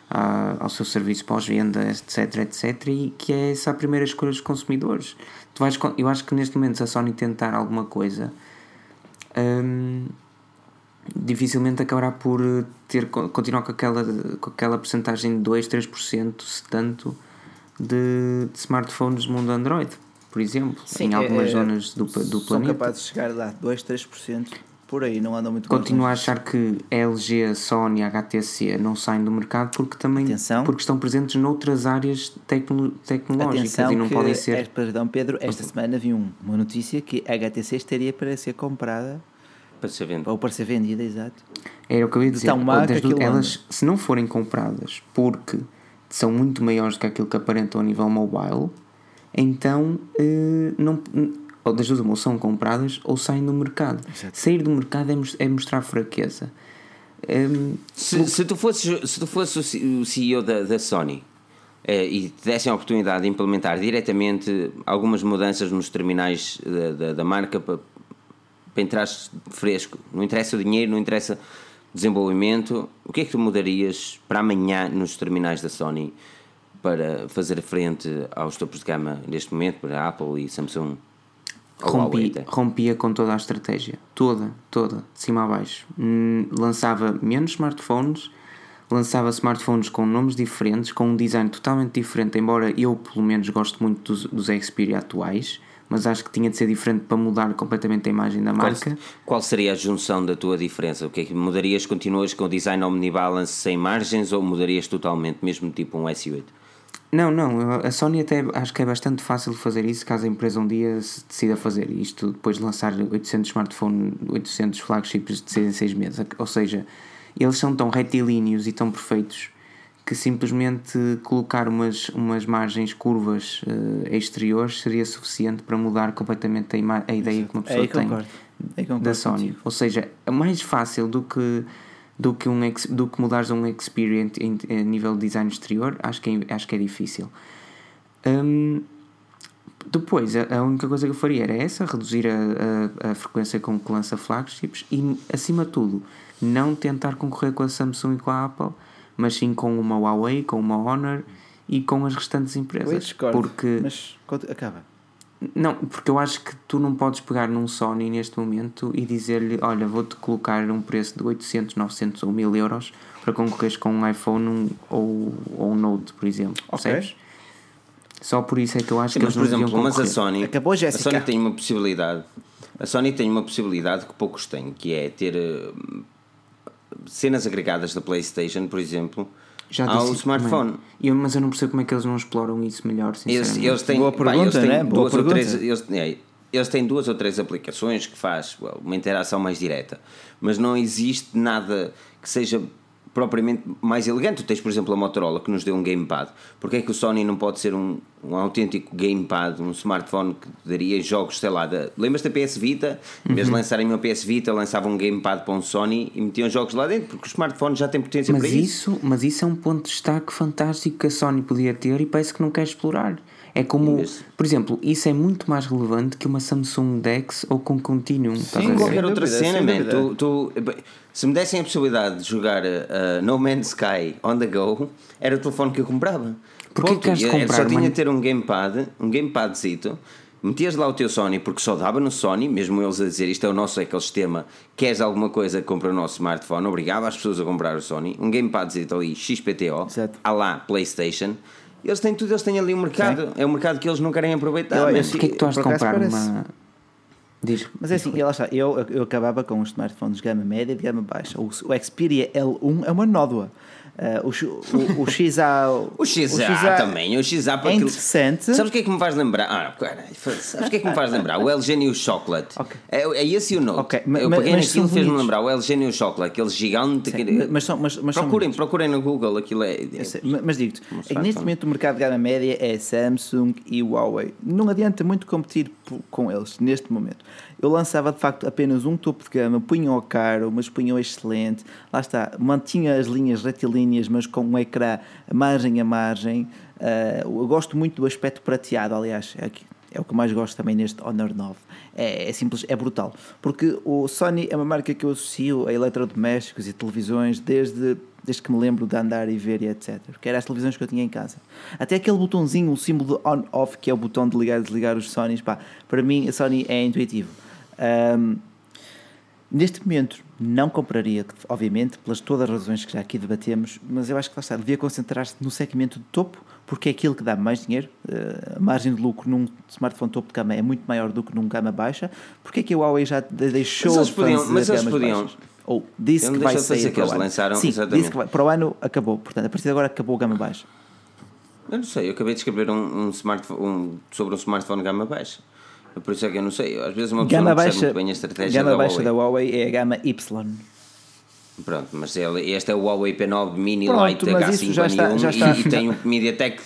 à- ao seu serviço pós-venda, etc, etc, e que é essa a primeira escolha dos consumidores. Tu vais, eu acho que neste momento se a Sony tentar alguma coisa hum, dificilmente acabará por eh, ter, continuar com aquela, com aquela porcentagem de 2, 3%, se tanto, de, de smartphones do mundo Android, por exemplo, em algumas é- zonas do, do São planeta. capazes de chegar lá 2, 3%. Por aí, não andam muito Continuo a achar que LG, Sony, HTC não saem do mercado porque também Atenção. porque estão presentes noutras áreas tecno, tecnológicas Atenção e não podem ser. é, perdão Pedro, esta semana vi um- uma notícia que a HTC estaria para ser comprada, Para ser venda. ou para ser vendida, exato. Era o que eu ia de dizer. tão má que das elas, se não forem compradas porque são muito maiores do que aquilo que aparentam a nível mobile, então eh, não, ou das duas, ou são compradas ou saem do mercado. Sair do mercado é, é mostrar fraqueza. Hum, Se, se tu fosses, se tu fosses o CEO da, da Sony eh, e te dessem a oportunidade de implementar diretamente algumas mudanças nos terminais da, da, da marca para, para entrar fresco, não interessa o dinheiro, não interessa desenvolvimento, o que é que tu mudarias para amanhã nos terminais da Sony para fazer frente aos topos de gama neste momento, para Apple e Samsung? Rompi, rompia com toda a estratégia. Toda, toda, de cima a baixo. Hum, lançava menos smartphones, lançava smartphones com nomes diferentes, com um design totalmente diferente, embora eu, pelo menos, gosto muito dos, dos Xperia atuais, mas acho que tinha de ser diferente para mudar completamente a imagem da Qual, marca. qual seria a junção da tua diferença? O que é que mudarias? Continuas com o design omnibalance sem margens ou mudarias totalmente, mesmo tipo um S8? Não, não, a Sony até acho que é bastante fácil de fazer isso caso a empresa um dia se decida fazer isto depois de lançar 800 smartphones, 800 flagships de 6 em 6 meses. Ou seja, eles são tão retilíneos e tão perfeitos que simplesmente colocar umas, umas margens curvas eh, exteriores seria suficiente para mudar completamente a, a ideia que uma pessoa Aí tem concordo da Sony. contigo. Ou seja, é mais fácil do que do que um do que mudares um experience em, em nível de design exterior, acho que é, acho que é difícil. Hum, depois, a, a única coisa que eu faria era essa, reduzir a, a, a frequência com que lança flagships e, acima de tudo, não tentar concorrer com a Samsung e com a Apple, mas sim com uma Huawei, com uma Honor e com as restantes Eu empresas. discordo, porque mas acaba. não, porque eu acho que tu não podes pegar num Sony neste momento e dizer-lhe: Olha, vou-te colocar um preço de 800, 900 ou 1000 euros para concorreres com um iPhone ou, ou um Note, por exemplo. Ok. Percebes? Só por isso é que eu acho Sim, que mas eles por não exemplo, mas a. Sony, Acabou, a. Sony tem uma possibilidade. A Sony tem uma possibilidade que poucos têm, que é ter eh, cenas agregadas da PlayStation, por exemplo, Já ao smartphone. Eu, mas eu não percebo como é que eles não exploram isso melhor, Eles, sinceramente. eles têm, Boa pá, pergunta, eles têm né? Boa pergunta. três, eles, é, eles têm duas ou três aplicações que faz well, uma interação mais direta, mas não existe nada que seja propriamente mais elegante. Tu tens, por exemplo, a Motorola que nos deu um gamepad. Porquê é que o Sony não pode ser um, um autêntico gamepad, um smartphone que daria jogos, sei lá, da, lembras da PS Vita? Em vez de Uhum. lançarem uma PS Vita, lançavam um gamepad para um Sony e metiam jogos lá dentro, porque os smartphones já têm potência Mas para isso. isso, mas isso é um ponto de destaque fantástico que a Sony podia ter e parece que não quer explorar. É como, por exemplo, isso é muito mais relevante que uma Samsung Dex ou com Continuum. a Sim, qualquer outra dúvida, cena, man. Tu, tu, se me dessem a possibilidade de jogar uh, No Man's Sky on the go, era o telefone que eu comprava. Porquê Ponto. que queres comprar Só tinha de ter um gamepad, um gamepadzito, metias lá o teu Sony, porque só dava no Sony, mesmo eles a dizer isto é o nosso ecossistema, queres alguma coisa, compra o nosso smartphone, obrigava as pessoas a comprar o Sony, um gamepadzito ali, XPTO, Exato. à lá PlayStation. Eles têm tudo, eles têm ali um mercado. É um mercado que eles não querem aproveitar. Olha, mas- Porquê é que tu has de comprar parece- uma. Diz. Mas é assim, lá está, eu, eu acabava com os smartphones de gama média e de gama baixa. O, o Xperia L1 é uma nódoa. Uh, o, X- o, o XA. <laughs> O XA, também, o XA para é aquilo- interessante. Sabes o que é que me faz lembrar? Ah, cara, sabes o que é que me faz lembrar? O LG New Chocolate. Ok. É, é esse o Note. Ok, ma- Eu peguei mas naquilo fez-me lembrar o LG New Chocolate, aquele gigante. Sim, que- mas são- mas- mas procurem, procurem no Google, aquilo é. é- sei, Mas digo-te, é neste momento o mercado de gama média é Samsung e Huawei. Não adianta muito competir com eles neste momento. Eu lançava de facto apenas um topo de gama, punha-o caro, mas punha-o excelente. Lá está, mantinha as linhas retilíneas, mas com um ecrã margem a margem. Ah, eu gosto muito do aspecto prateado, aliás, é, é o que mais gosto também neste Honor 9. É, é simples, é brutal. Porque o Sony é uma marca que eu associo a eletrodomésticos e televisões desde, desde que me lembro de andar e ver e etc. Porque eram as televisões que eu tinha em casa. Até aquele botãozinho, o símbolo de on-off, que é o botão de ligar e desligar os Sonys, pá, para mim a Sony é intuitivo. Ahm, Neste momento não compraria, obviamente, pelas todas as razões que já aqui debatemos, mas eu acho que lá está, devia concentrar-se no segmento de topo, porque é aquilo que dá mais dinheiro. Eh, A margem de lucro num smartphone topo de gama é muito maior do que num gama baixa. Porque é que a Huawei já de- deixou Mas eles podiam- fazer mas eles podiam- baixas? Ou disse que vai sair para o ano. lançaram- Sim, exatamente. disse que vai, para o ano acabou. Portanto, a partir de agora acabou a gama baixa. Eu não sei, eu acabei de escrever um, um smartphone, um- sobre um smartphone gama baixa. Por isso é que eu não sei. Às vezes uma pessoa Gama não percebe baixa, muito bem a estratégia gama da baixa Huawei. da Huawei é a gama Y. Pronto, mas ele, este é o Huawei P9 Mini Pronto, Lite mas isso já está- H5N1 já está- e, e tem um MediaTek,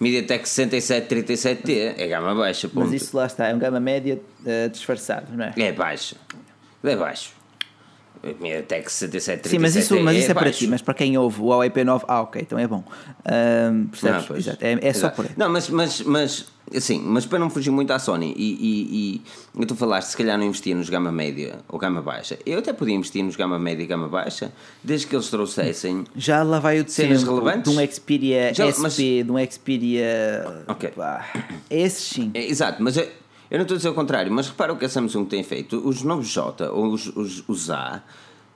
MediaTek 6737T, é gama baixa, ponto. Mas isso lá está, é um gama média eh, disfarçado, não é? É baixo. É baixo. MediaTek 6737 Sim, mas isso, mas isso é, para baixo. ti, mas para quem ouve o Huawei P9, ah, ok, então é bom. Ahm, percebes? Ah, pois. Exato, é, é só por aí. Não, mas, mas, mas, assim, mas para não fugir muito à Sony, e, e, e tu falaste, se calhar não investia nos gama média ou gama baixa, eu até podia investir nos gama média e gama baixa, desde que eles trouxessem. Já lá vai o Cenas tempo relevantes? de um Xperia Já, SP, mas- de um Xperia. Ok. Pá, esses sim. É, exato, mas eu, eu não estou a dizer o contrário, mas repara o que a Samsung tem feito. Os novos J ou os, os, os A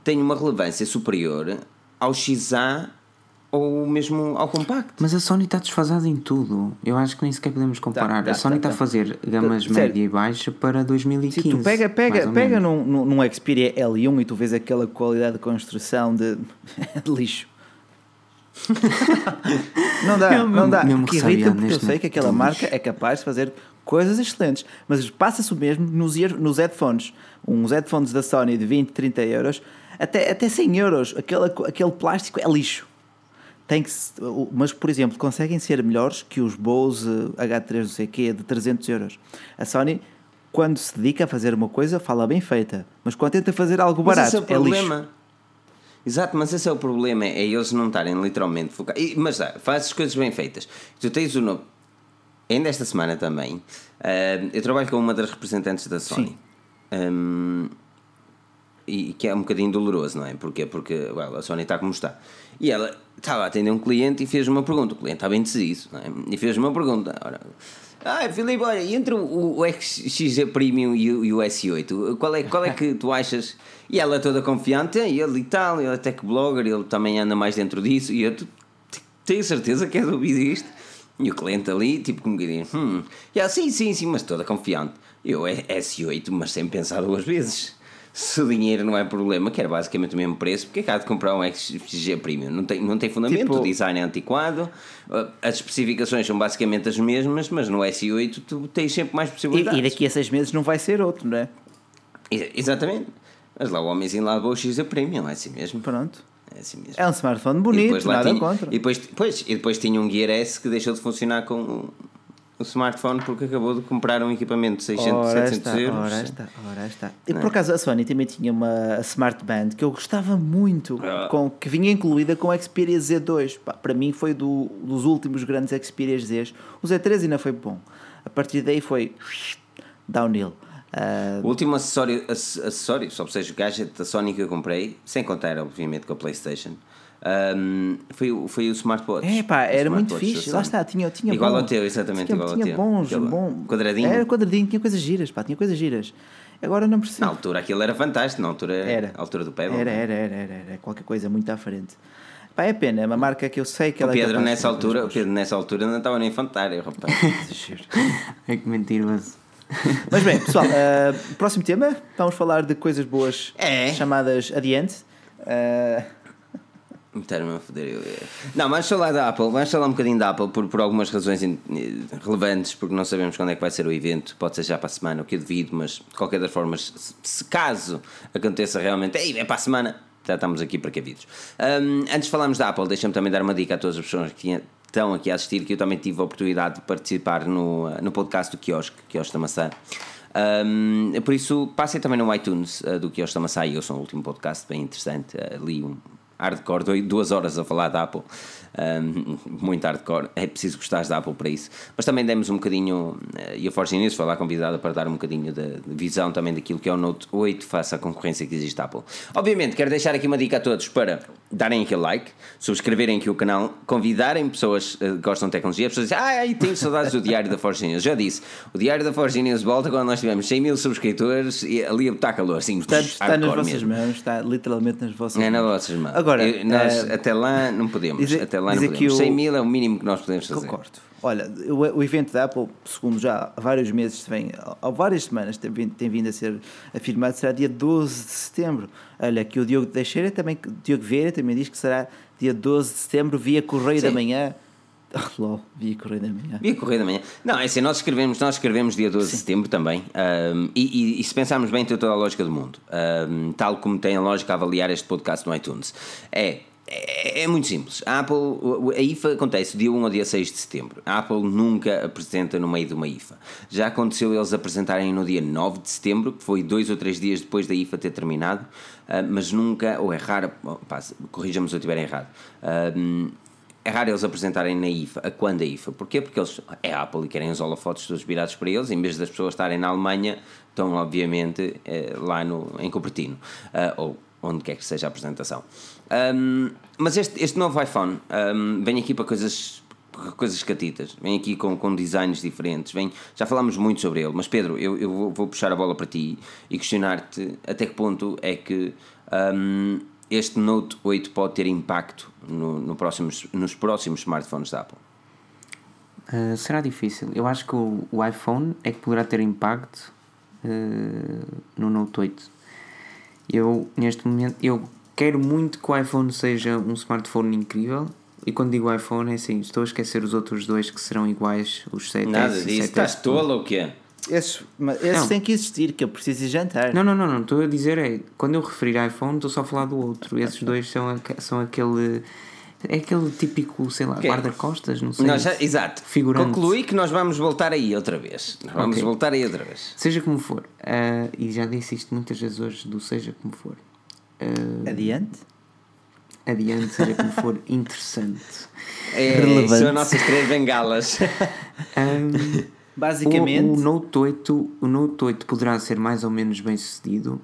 têm uma relevância superior ao XA ou mesmo ao compacto. Mas a Sony está desfasada em tudo. Eu acho que nem sequer podemos comparar. tá, a Sony tá, está tá. a fazer gamas Sério. média e baixa para 2015. Se tu pega, pega, pega num, num, Xperia L1 e tu vês aquela qualidade de construção de, <laughs> de lixo. <laughs> não dá, Eu não dá. mesmo Que irrita porque eu sei que aquela momento. marca é capaz de fazer coisas excelentes, mas passa-se o mesmo nos, ear- nos headphones. Uns headphones da Sony de 20, 30 euros, até, até 100 euros. Aquele, aquele plástico é lixo. Tem que mas, por exemplo, conseguem ser melhores que os Bose H3 não sei quê, de 300 euros. A Sony, quando se dedica a fazer uma coisa, fala bem feita. Mas quando tenta fazer algo Mas barato, é é, o lixo. problema. Exato, mas esse é o problema, é eles não estarem literalmente focados. Mas dá, faz as coisas bem feitas. Tu tens o novo. Ainda esta semana também, ah, eu trabalho com uma das representantes da Sony. Sim. Ahm, e que é um bocadinho doloroso, não é? Porquê? Porque well, a Sony está como está. E ela estava a atender um cliente e fez uma pergunta. O cliente está bem decidido, não é? E fez uma pergunta. Ora, ah, Filipe, olha, entre o, o XG Premium e o, e o S8, qual é, qual é que tu achas? E ela toda confiante, e ele e tal, ele é tech blogger, ele também anda mais dentro disso. E eu, tenho certeza que és ouvir isto? E o cliente ali, tipo, como que diz, hum, e ela, sim, sim, sim, mas toda confiante. Eu é S8, mas sem pensar duas vezes. Se o dinheiro não é problema, que era basicamente o mesmo preço, porque é que há de comprar um XG Premium? Não tem, não tem fundamento, Tipo- o design é antiquado, uh, as especificações são basicamente as mesmas, mas no S8 tu tens sempre mais E, possibilidades. e daqui a seis meses não vai ser outro, não é? Ex- Exatamente. Mas lá o homenzinho lá levou o XG Premium, é assim mesmo. Pronto. É assim mesmo. É um smartphone bonito, nada tinha, contra. E depois, pois, e depois tinha um Gear S que deixou de funcionar com o, smartphone porque acabou de comprar um equipamento de 600, Ora 700 está, euros. ora está, ora está. E por acaso a Sony também tinha uma Smart Band que eu gostava muito, Ah. com, que vinha incluída com o Xperia Z2. Pá, para mim foi do, dos últimos grandes Xperia Zs. O Z3 ainda foi bom. A partir daí foi downhill. Ah, O último acessório, ac- acessório, só seja o gadget da Sony que eu comprei, sem contar obviamente com a Playstation, ahm, foi, o- foi o Smartwatch. É pá, era muito fixe. Lá está, tinha, tinha Igual bom- ao teu, exatamente tinha, igual ao tinha teu. bons, Aquele bom. quadradinho. Era quadradinho, tinha coisas giras, pá, tinha coisas giras. Agora não percebo. Na altura aquilo era fantástico, na altura, Era. altura do Pebble. Era, era, era, era, era qualquer coisa muito à frente. Pá, é pena, é uma marca que eu sei que O ela é Pedro de nessa altura, o Pedro nessa altura não estava nem infantário, rapaz. <laughs> <laughs> É que mentiroso. <laughs> Mas bem, pessoal, uh, próximo tema, vamos falar de coisas boas É. chamadas adiante. Uh, <laughs> Meteram-me a foder. eu- Não, vamos falar da Apple. Vamos falar um bocadinho da Apple por, por algumas razões in- relevantes, porque não sabemos quando é que vai ser o evento. Pode ser já para a semana, o que eu devido, mas de qualquer das formas, se, se caso aconteça realmente, Ei, é para a semana, já estamos aqui precavidos. Um, antes de falarmos da Apple, deixa-me também dar uma dica a todas as pessoas que estão aqui a assistir, que eu também tive a oportunidade de participar no, no podcast do Quiosque, Quiosque da Maçã. Um, por isso, passem também no iTunes uh, do Quiosque da Maçã e eu sou um último podcast bem interessante. Uh, ali um hardcore, duas horas a falar da Apple. Um, muito hardcore, é preciso gostar da Apple para isso. Mas também demos um bocadinho, eh, e a Forge News foi lá convidada para dar um bocadinho de, visão também daquilo que é o Note 8 face à concorrência que existe da Apple. Obviamente, quero deixar aqui uma dica a todos para darem aquele like, subscreverem aqui o canal, convidarem pessoas eh, que gostam de tecnologia, pessoas dizem, ah, tenho saudades do Diário da Forge News. Já disse, o Diário da Forge News volta quando nós tivermos 100 mil subscritores e ali botar calor, assim, portanto, está nas vossas mesmo. mãos, está literalmente nas vossas É nas mãos. vossas mãos. Agora, Eu- nós eh, até lá não podemos. dizer- até lá não dizer que podemos. o- 100 mil é o mínimo que nós podemos fazer. Concordo. Olha, o, evento da Apple, segundo já há vários meses, vem, há várias semanas tem vindo, tem vindo a ser afirmado, será dia 12 de setembro. Olha, que o Diogo Teixeira também, Diogo Vieira também diz que será dia 12 de setembro, via Correio da Sim. Manhã. Ah, <laughs> lol, via Correio da Manhã. Via Correio da Manhã. Não, é assim, nós escrevemos, nós escrevemos dia 12 de setembro também. um, e, e- e se pensarmos bem, tem toda a lógica do mundo. Um, tal como tem a lógica avaliar este podcast no iTunes. É. É, é muito simples. A Apple, a IFA acontece dia 1 ou dia 6 de setembro. A Apple nunca apresenta no meio de uma IFA. Já aconteceu eles apresentarem no dia 9 de setembro, que foi dois ou três dias depois da IFA ter terminado, ah, mas nunca, ou é raro, oh, pá, corrija-me se eu estiver errado. Um, é raro eles apresentarem na IFA, a quando a IFA. Porquê? Porque eles é Apple e querem os holofotes todos virados para eles, em vez das pessoas estarem na Alemanha, estão obviamente eh, lá no, em Cupertino, ah, ou onde quer que seja a apresentação. Ahm, mas este, este novo iPhone ahm, vem aqui para coisas coisas catitas, vem aqui com, com designs diferentes, vem, já falámos muito sobre ele, mas Pedro, eu, eu vou, vou puxar a bola para ti e questionar-te até que ponto é que ahm, este Note 8 pode ter impacto no, no próximos, nos próximos smartphones da Apple. Uh, será difícil. Eu acho que o, o iPhone é que poderá ter impacto uh, no Note 8. Eu, neste momento, eu quero muito que o iPhone seja um smartphone incrível. E quando digo iPhone, é assim, estou a esquecer os outros dois que serão iguais, os 7 Nada disso, estás tolo ou quê? Esses, mas esses Não. têm que existir, que eu preciso ir jantar. Não, não, não, não. Estou a dizer é, quando eu referir iPhone, estou só a falar do outro. Esses dois são, são aquele. É aquele típico, sei lá, Ok. guarda-costas, não sei. Nós já- exato. Figurante. Concluí que nós vamos voltar aí outra vez. Nós Vamos Ok. voltar aí outra vez. Seja como for, ah, e já disse isto muitas vezes hoje, do seja como for. Ah, Adiante. adiante, seja como for, <laughs> interessante. É, Relevante. são as nossas três bengalas. Ahm, <laughs> Basicamente, o, o Note 8, o Note 8 poderá ser mais ou menos bem sucedido,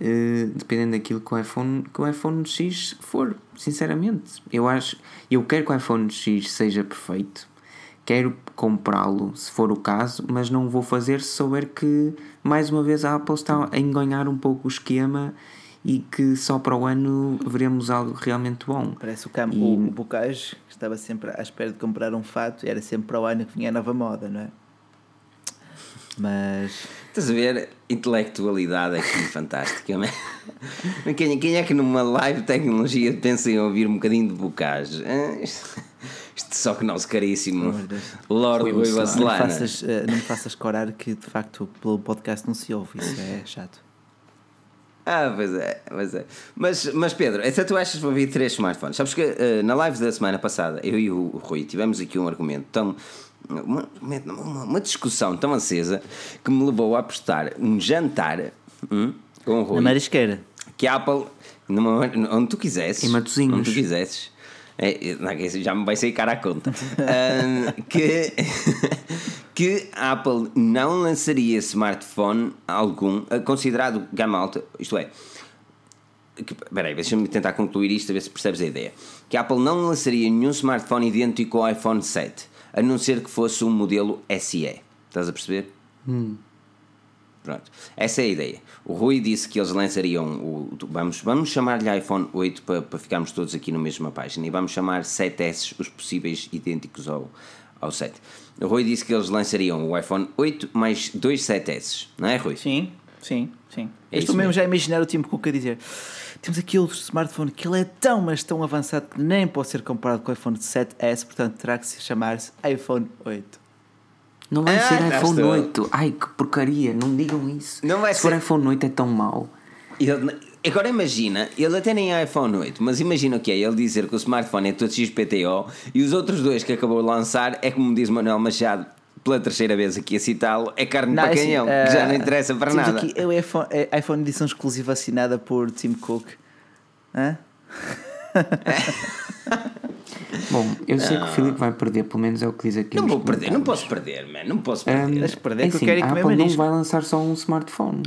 eh, dependendo daquilo que o iPhone, que o iPhone X for, sinceramente. Eu acho, eu quero que o iPhone X seja perfeito. Quero comprá-lo, se for o caso, mas não vou fazer se souber que, mais uma vez, a Apple está a enganhar um pouco o esquema e que só para o ano veremos algo realmente bom. parece o, cam E- o, Bocage que estava sempre à espera de comprar um fato, era sempre para o ano que vinha a nova moda, não é? Mas Estás a ver? Intelectualidade aqui <laughs> fantástica. não é? Quem, quem é que numa live de tecnologia pensa em ouvir um bocadinho de bocage? Isto, só que nosso caríssimo Amor de Deus. Lord Foi Rui emocionante. não me, Bacelana. faças, eh, não me faças corar que de facto pelo podcast não se ouve, isso é chato. Ah, pois é, pois é. Mas, mas Pedro, então tu achas que vou ouvir três smartphones? Sabes que eh, na live da semana passada, eu e o Rui tivemos aqui um argumento tão. Uma, uma, uma discussão tão acesa que me levou a apostar um jantar hum, com o Rui. Na marisqueira. que a Apple, numa- onde tu quisesses, Em Matosinhos. onde tu quisesses, é, já me vai sair cara à conta, <laughs> que, que a Apple não lançaria smartphone algum ah, considerado gama alta, isto é, que, peraí, deixa-me tentar concluir isto a ver se percebes a ideia. Que a Apple não lançaria nenhum smartphone idêntico ao iPhone 7, a não ser que fosse um modelo SE. Estás a perceber? Pronto, essa é a ideia. O Rui disse que eles lançariam o. Vamos, vamos chamar-lhe iPhone 8 para, para ficarmos todos aqui na mesma página e vamos chamar 7S os possíveis idênticos ao, ao 7. O Rui disse que eles lançariam o iPhone 8 mais dois 7S, não é, Rui? Sim, sim, sim. É estou mesmo mesmo. já a imaginar o Tim Cook a dizer temos aqui outro smartphone que ele é tão, mas tão avançado que nem pode ser comparado com o iPhone 7S, portanto terá que se chamar-se iPhone 8. Não vai Ah, ser iPhone todo. 8. Ai, que porcaria, não digam isso. Não vai Se for ser- iPhone 8 é tão mau. Ele- agora imagina, ele até nem é iPhone 8, mas imagina o que é ele dizer que o smartphone é todo XPTO e os outros dois que acabou de lançar é como diz Manuel Machado, pela terceira vez aqui a citá-lo, é carne Não, para é assim, canhão, eh, que já não interessa para nada. Aqui, é o iPhone, é iPhone edição exclusiva assinada por Tim Cook. Hã? <laughs> Bom, eu sei que o Filipe vai perder, pelo menos é o que diz aqui. Não vou perder, não posso perder, man, não posso perder. Deixa perder, é que eu assim, quero ir a comer Apple não vai lançar só um smartphone.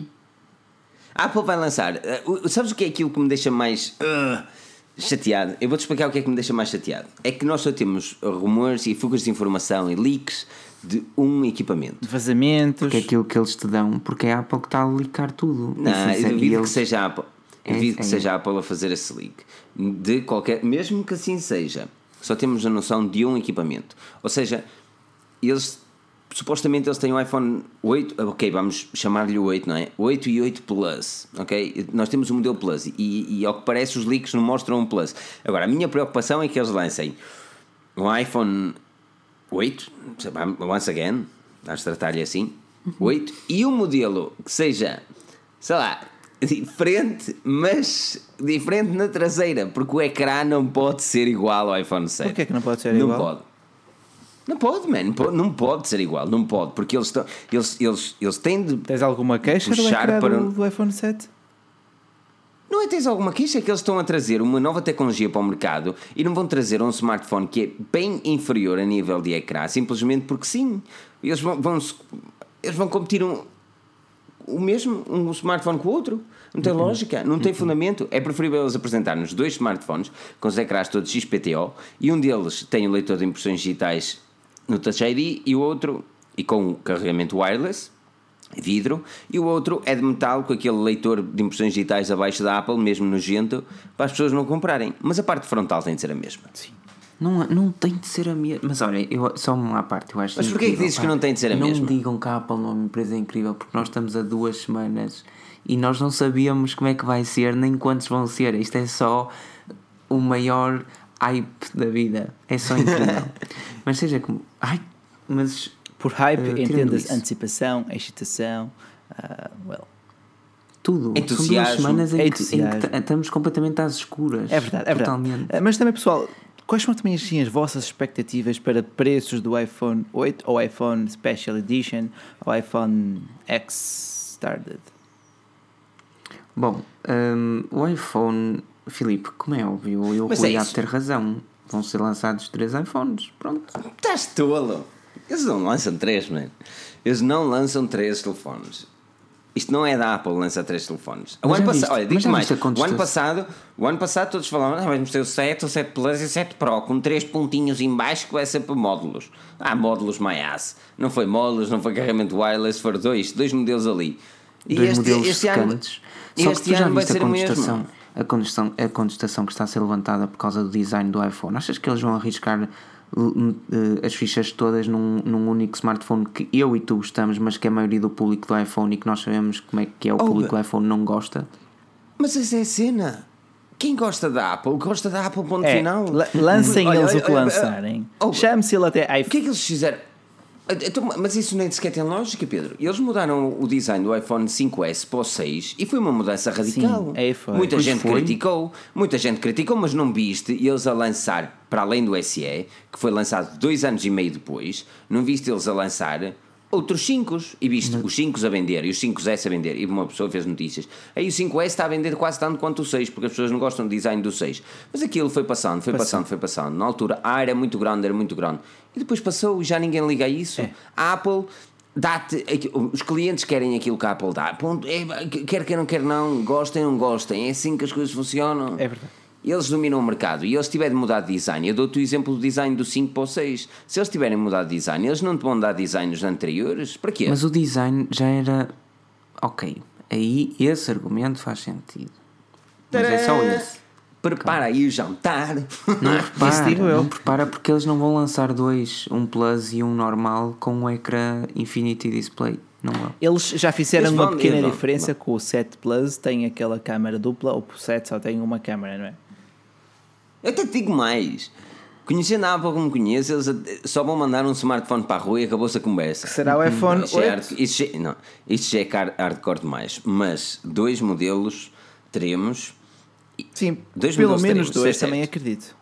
A Apple vai lançar. uh, sabes o que é aquilo que me deixa mais uh, chateado? Eu vou-te explicar o que é que me deixa mais chateado. É que nós só temos rumores e fugas de informação e leaks de um equipamento. Vazamentos. Que é aquilo que eles te dão, porque é a Apple que está a licar tudo. Não, E eu duvido e que eles- seja a Apple. É, Duvido que é. seja a Apple a fazer esse leak. De qualquer. Mesmo que assim seja, só temos a noção de um equipamento. Ou seja, eles. Supostamente eles têm o iPhone 8, ok, vamos chamar-lhe o 8, não é? 8 e 8 Plus, ok? Nós temos o modelo Plus e, e ao que parece os leaks não mostram um Plus. Agora, a minha preocupação é que eles lancem um iPhone 8, once again, vamos tratar-lhe assim, 8, e um modelo que seja, sei lá, diferente, mas diferente na traseira, porque o ecrã não pode ser igual ao iPhone 7. Porquê que não pode ser não igual? Pode. Não pode, man, não pode, não pode ser igual, não pode, porque eles, eles, eles, eles têm de. Tens alguma queixa Puxar para do, do iPhone 7? Não é tens alguma queixa é que eles estão a trazer uma nova tecnologia para o mercado e não vão trazer um smartphone que é bem inferior a nível de ecrã, simplesmente porque sim. Eles vão, vão, eles vão competir um, o mesmo, um smartphone com o outro. Não tem lógica, não tem fundamento. É preferível eles apresentar-nos dois smartphones com os ecrãs todos XPTO e um deles tem o leitor de impressões digitais no Touch ID e o outro, e com carregamento wireless, vidro, e o outro é de metal com aquele leitor de impressões digitais abaixo da Apple, mesmo nojento, para as pessoas não comprarem. Mas a parte frontal tem de ser a mesma. Sim. Não, não tem de ser a mesma. Mas olha, eu, só uma parte, eu acho Mas porquê que dizes pá. que não tem de ser a não mesma? digam que a Apple não é uma empresa incrível, porque nós estamos a duas semanas e nós não sabíamos como é que vai ser, nem quantos vão ser. Isto é só o maior hype da vida. É só incrível. <laughs> mas seja como. Ai, mas. Por hype, Eh, tirando entendas antecipação, excitação. ah, well. Tudo. Entusiasmo. São duas semanas em que, em que estamos completamente às escuras. É verdade, é verdade. Totalmente. Ah, Mas também, pessoal, quais são também assim, as vossas expectativas para preços do iPhone 8 ou iPhone Special Edition ou iPhone X Started? Bom, hum, o iPhone, Filipe, como é óbvio, eu Mas Rui é há isso. de ter razão. Vão ser lançados três iPhones. Pronto. Estás tolo! Eles não lançam três, man. Eles não lançam três telefones. Isto não é da Apple lançar três telefones. O ano passado, olha, digo já mais. O ano, passado, o ano passado todos falavam, ah, vamos ter o 7, o 7 Plus e o 7 Pro, com três pontinhos em baixo que vai ser para módulos. Ah, módulos my ass. Não foi módulos, não foi carregamento wireless, foram dois, dois modelos ali. E Dois este, modelos este ano, secantes. Só que este tu já ano vai ser a mesmo. A contestação, a contestação que está a ser levantada por causa do design do iPhone. Achas que eles vão arriscar uh, as fichas todas num, num único smartphone que eu e tu gostamos, mas que a maioria do público do iPhone e que nós sabemos como é que é o Oh, público do iPhone não gosta? Mas essa é a cena. Quem gosta da Apple, gosta da Apple, ponto É, final. la- lancem eles olha, o que lançarem. oh, Chame-se ele até O que é iPhone. que eles fizeram? Então, mas isso nem sequer tem lógica, Pedro. Eles mudaram o design do iPhone 5S para o 6 e foi uma mudança radical. Sim, aí foi. Muita Pois gente foi. criticou, muita gente criticou, mas não viste eles a lançar, para além do SE, que foi lançado dois anos e meio depois, não viste eles a lançar outros 5 e viste os 5 a vender e os 5S a vender. E uma pessoa fez notícias. Aí o 5S está a vender quase tanto quanto o 6, porque as pessoas não gostam do design do 6. Mas aquilo foi passando, foi passando, foi passando. Na altura, ah, era muito grande, era muito grande. E depois passou e já ninguém liga a isso. É. A Apple dá-te. Os clientes querem aquilo que a Apple dá. Ponto. É, quer queiram, quer não, gostem ou não gostem. É assim que as coisas funcionam. É verdade. Eles dominam o mercado e eles tiverem mudado de design. Eu dou-te o exemplo do design do 5 para o 6. Se eles tiverem mudado de design, eles não te vão dar designs anteriores? Para quê? Mas o design já era. Ok. Aí esse argumento faz sentido. Mas é só isso. prepara aí o jantar. Não <laughs> Isso prepara, digo eu. não prepara porque eles não vão lançar dois, um Plus e um normal com um ecrã Infinity Display. Não vão. Eles já fizeram Eles uma vão- pequena eles vão- diferença com o 7 Plus, tem aquela câmera dupla, o 7 só tem uma câmera, não é? Eu até digo mais. Conhecendo a Apple como conheço, eles só vão mandar um smartphone para a rua e acabou-se a conversa. Será o iPhone Não, isso, é 8? hard- isso, já- não, isso já é hardcore demais. Mas dois modelos teremos. Sim, Dois pelo menos teremos, dois é também acredito.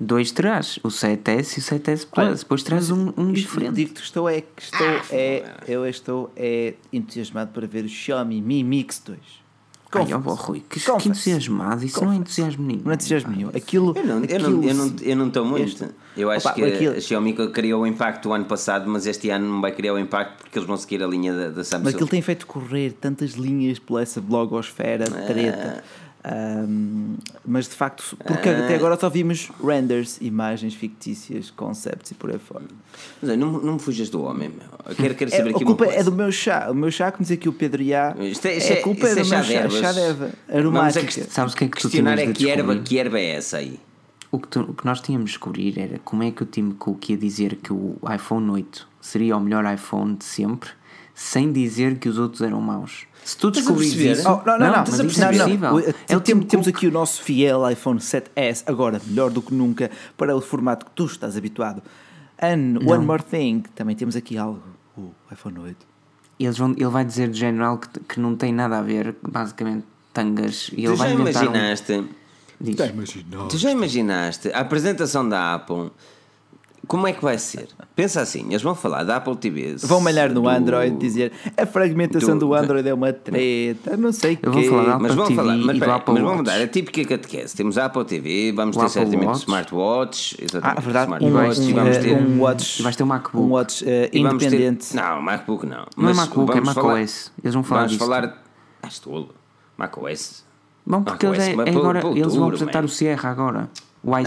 Dois terás, o 7S e o 7S Plus. Olha, Depois traz um, um diferente. Digo que estou é, que estou Ah, é, eu estou é entusiasmado para ver o Xiaomi Mi Mix 2. Ai, ó, Rui, que, que entusiasmado. Isso não é entusiasmo nenhum. Não é entusiasmo nenhum. Aquilo, Eu não estou eu não, aquilo eu não, eu não estou muito. este- Eu acho Opa, que aquilo- a Xiaomi criou o impacto o ano passado, mas este ano não vai criar o impacto porque eles vão seguir a linha da, da Samsung. Mas aquilo tem feito correr tantas linhas pela essa blogosfera Ah. treta. Ahm, mas de facto, porque Ah. até agora só vimos renders, imagens fictícias, concepts e por aí fora. Mas, não, não me fujas do homem, meu. Eu quero, quero É, saber a aqui culpa uma coisa. é do meu chá. O meu chá, como diz aqui o Pedro Iá, Isto é, é, isto é, a culpa é é do chá meu de chá, chá de erva, Vamos a aromática. quest- Sabes o que é que tu questionar é que erva, que erva é essa aí? O que, tu- o que nós tínhamos de descobrir era como é que o Tim Cook ia dizer que o iPhone 8 seria o melhor iPhone de sempre, sem dizer que os outros eram maus. Se tu descobrires isso. Oh, não, não, não, mas isso é não, não. possível. É o tem- Tim temos aqui o nosso fiel iPhone 7S, agora melhor do que nunca, para o formato que tu estás habituado. And one more thing, também temos aqui algo, o iPhone 8. Eles vão, ele vai dizer de general que, que não tem nada a ver, basicamente, tangas. E ele Tu vai já um- imaginaste? Diz. Tu já imaginaste a apresentação da Apple? Como é que vai ser? Pensa assim, eles vão falar da Apple TV. Vão malhar no do- Android, dizer a fragmentação do- do, Android é uma treta, não sei o quê. falar da Mas vão falar, mas, e peraí, mas vamos Watch. dar a típica catequese. Temos a Apple TV, vamos O ter Apple certamente Watch. smartwatch, exatamente, Ah, verdade, smartwatch, um, e vamos eh, ter, um watch, E vais ter um MacBook. um watch eh, e vamos ter- independente. não, MacBook não. Não é Mas MacBook, é macOS. Eles vão falar Vamos disso. falar. Ah, estou. macOS. Bom, porque macOS, eles, é, mas é agora, eles vão apresentar man. o Sierra agora. O Não,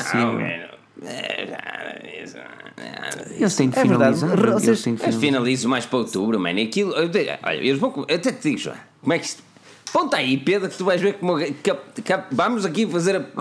Eles têm de É finalizar. Eles têm de finalizar. finalizo mais para outubro, mano. E Aquilo. Olha, eles vão. Eu até te digo já. Como é que isto. Ponta aí, Pedro, que tu vais ver como. que- que- vamos aqui fazer a. Odds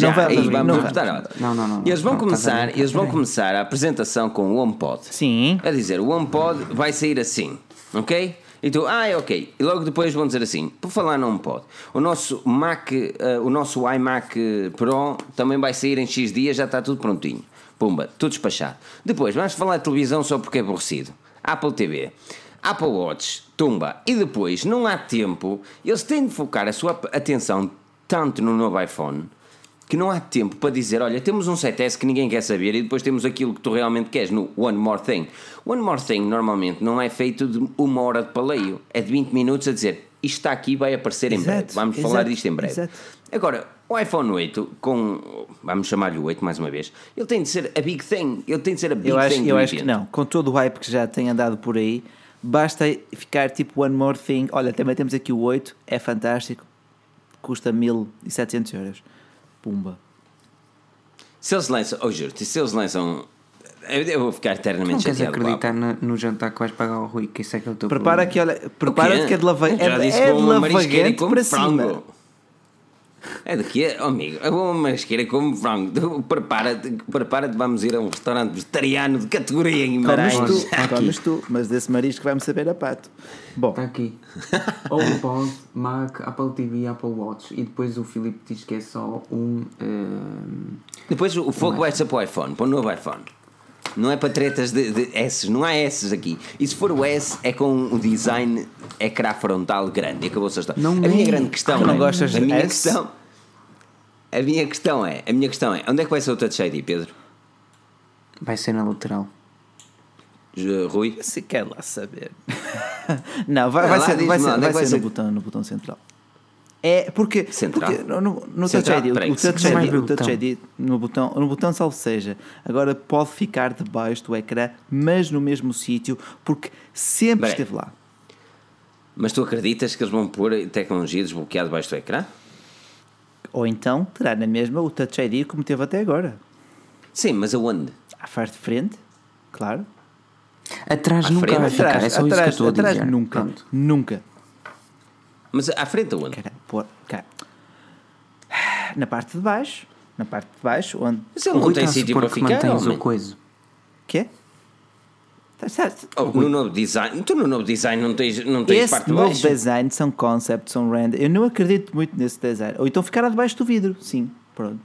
Não, não vai aí vamos não apertar. Não, não, não, Eles vão não, a começar, brincar, eles vão começar a apresentação com o HomePod. Sim. A dizer, o HomePod vai sair assim, ok? E tu, ah, é ok. E logo depois vão dizer assim, por falar no HomePod, o nosso Mac, eh, o nosso iMac Pro também vai sair em X dias, já está tudo prontinho. Pumba, tudo despachado. Depois, vamos falar de televisão só porque é aborrecido. Apple TV, Apple Watch, tumba. E depois, não há tempo, eles têm de focar a sua atenção tanto no novo iPhone que não há tempo para dizer, olha, temos um 7S que ninguém quer saber e depois temos aquilo que tu realmente queres no One More Thing. One More Thing normalmente não é feito de uma hora de paleio, é de 20 minutos a dizer, isto está aqui vai aparecer em Exato, breve, vamos exato, falar disto em breve. exato. Agora, o iPhone 8, com, vamos chamar-lhe o 8 mais uma vez, ele tem de ser a big thing, ele tem de ser a big Eu acho, thing eu acho que não. Com todo o hype que já tem andado por aí, basta ficar tipo one more thing. Olha, também temos aqui o 8, é fantástico, custa 1700 euros. Pumba. Se eles lançam, oh juro se eles lançam, eu eu vou ficar Não eternamente queres chateado. com a acreditar no, no jantar que vais pagar ao Rui, que isso é que é o teu Prepara problema. que, olha, prepara-te que é de, lava, é, Já de- disse é de lavagante como para frango. cima. É daqui, oh, amigo. Eu vou a uma marisqueira como frango. Prepara-te, prepara-te, vamos ir a um restaurante vegetariano de categoria em Guimarães. Comes tu, Aqui. comes tu, mas desse marisco vai-me saber a pato. Bom, Está aqui. <laughs> HomePod, Mac, Apple TV, Apple Watch. E depois o Filipe diz que é só um. ehm, Depois o foco vai ser para o iPhone, para o novo iPhone. Não é para tretas de, de S, não há S aqui. E se for o S, é com o design ecrã frontal grande. E acabou-se a história. Não a minha é. grande questão Ah, não é. gostas a de minha S? questão. A minha questão é, a minha questão é, onde é que vai ser o Touch ID, Pedro? vai ser na lateral. Rui? se quer lá saber. <laughs> não, vai, vai lá, ser, vai ser, é vai vai ser ser? no, botão, no botão central. É porque, Central? porque no, no, no Touch Central? ID, o- Peraí, o Touch ID, o Touch botão. ID no botão, no botão salvo seja, agora pode ficar debaixo do ecrã, mas no mesmo sítio, porque sempre Peraí. esteve lá. Mas tu acreditas que eles vão pôr tecnologia desbloqueada debaixo do ecrã? Ou então terá na mesma o Touch ID como teve até agora. Sim, mas aonde? À parte de frente, claro. Atrás À nunca frente, vai ficar, Atrás, é só isso que eu atrás, estou a atrás dizer. nunca. Pronto. Nunca. Mas à frente aonde? Cara, pô, cara. na parte de baixo, na parte de baixo, onde. Mas ele não tem a sítio para que ficar, mantens homem. o coiso. Quê? Tá certo. Oh, no novo design, tu no novo design não tens, não tens Esse parte de novo baixo. design são concepts, são render. Eu não acredito muito nesse design. Ou então ficar debaixo do vidro, sim, pronto.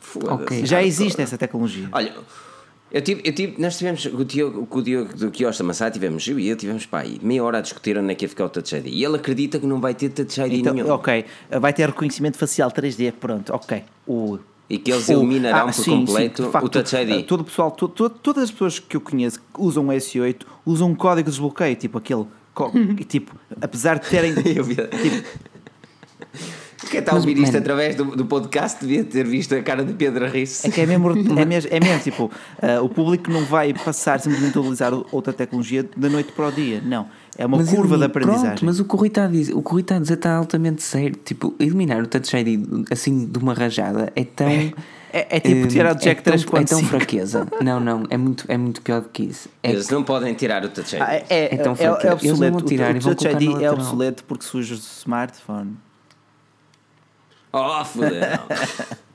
Foda-se. Ok. Já existe essa tecnologia. Olha, eu tive, eu tive, nós tivemos com o Diogo, com o Diogo do Kiosta Massá, tivemos, eu e ele tivemos pá, aí, meia hora a discutir onde é que ia ficar o Touch ID. E ele acredita que não vai ter Touch ID Então, nenhum. ok, vai ter reconhecimento facial 3D, pronto, ok. O, E que eles eliminarão ah, por sim, completo sim, facto, o Touch ID. Todo o pessoal, to- to- todas as pessoas que eu conheço que usam o S8 usam um código de desbloqueio, tipo aquele. <laughs> e, tipo, apesar de terem. <laughs> Tipo, <laughs> Quem está a ouvir isto através do, do podcast devia ter visto a cara de Pedro a rir-se. É que é mesmo, é mesmo, é mesmo tipo, eh, o público não vai passar simplesmente a utilizar outra tecnologia da noite para o dia. Não. É uma Mas curva de aprendizagem. Pronto, mas o que o Rui está a dizer, o que o Rui está a dizer está altamente certo. Tipo, eliminar o Touch ID assim de uma rajada é tão. É- é tipo eh, tirar o Jack é tão, é tão 3.5. fraqueza. <laughs> Não, não, é muito, é muito pior do que isso. É Eles não podem tirar o Touch ID. Ah, é, é, é, fraco, é eles não obsoleto. vão tirar o, e o vão Touch ID no é obsoleto porque suja o smartphone. Oh, fodeu. <laughs>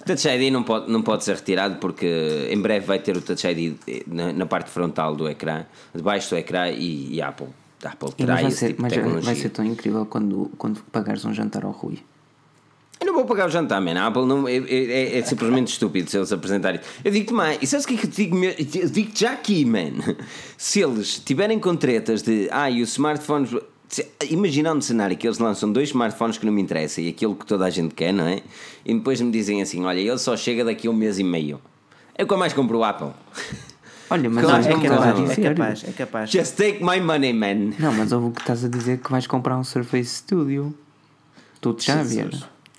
O Touch ID não pode, não pode ser retirado porque em breve vai ter o Touch ID na, na parte frontal do ecrã, debaixo do ecrã e, e Apple. Apple terá mas vai esse ser, tipo de tecnologia. vai ser tão incrível quando, quando pagares um jantar ao Rui. Eu não vou pagar o jantar, man. A Apple não, é, é- é simplesmente <laughs> estúpido se eles apresentarem. Eu digo-te mais, e sabes o que é que eu digo, eu digo-te já aqui, man? <laughs> Se eles tiverem com tretas de, ah, e os smartphones. Imagina um cenário que eles lançam dois smartphones que não me interessam e aquilo que toda a gente quer, não é? E depois me dizem assim: olha, ele só chega daqui a um mês e meio. Eu que mais compro o Apple. Olha, mas <laughs> Claro, ouve é É capaz, é capaz, é capaz. Just take my money, man. Não, mas ouve o que estás a dizer que vais comprar um Surface Studio. Tu já ver.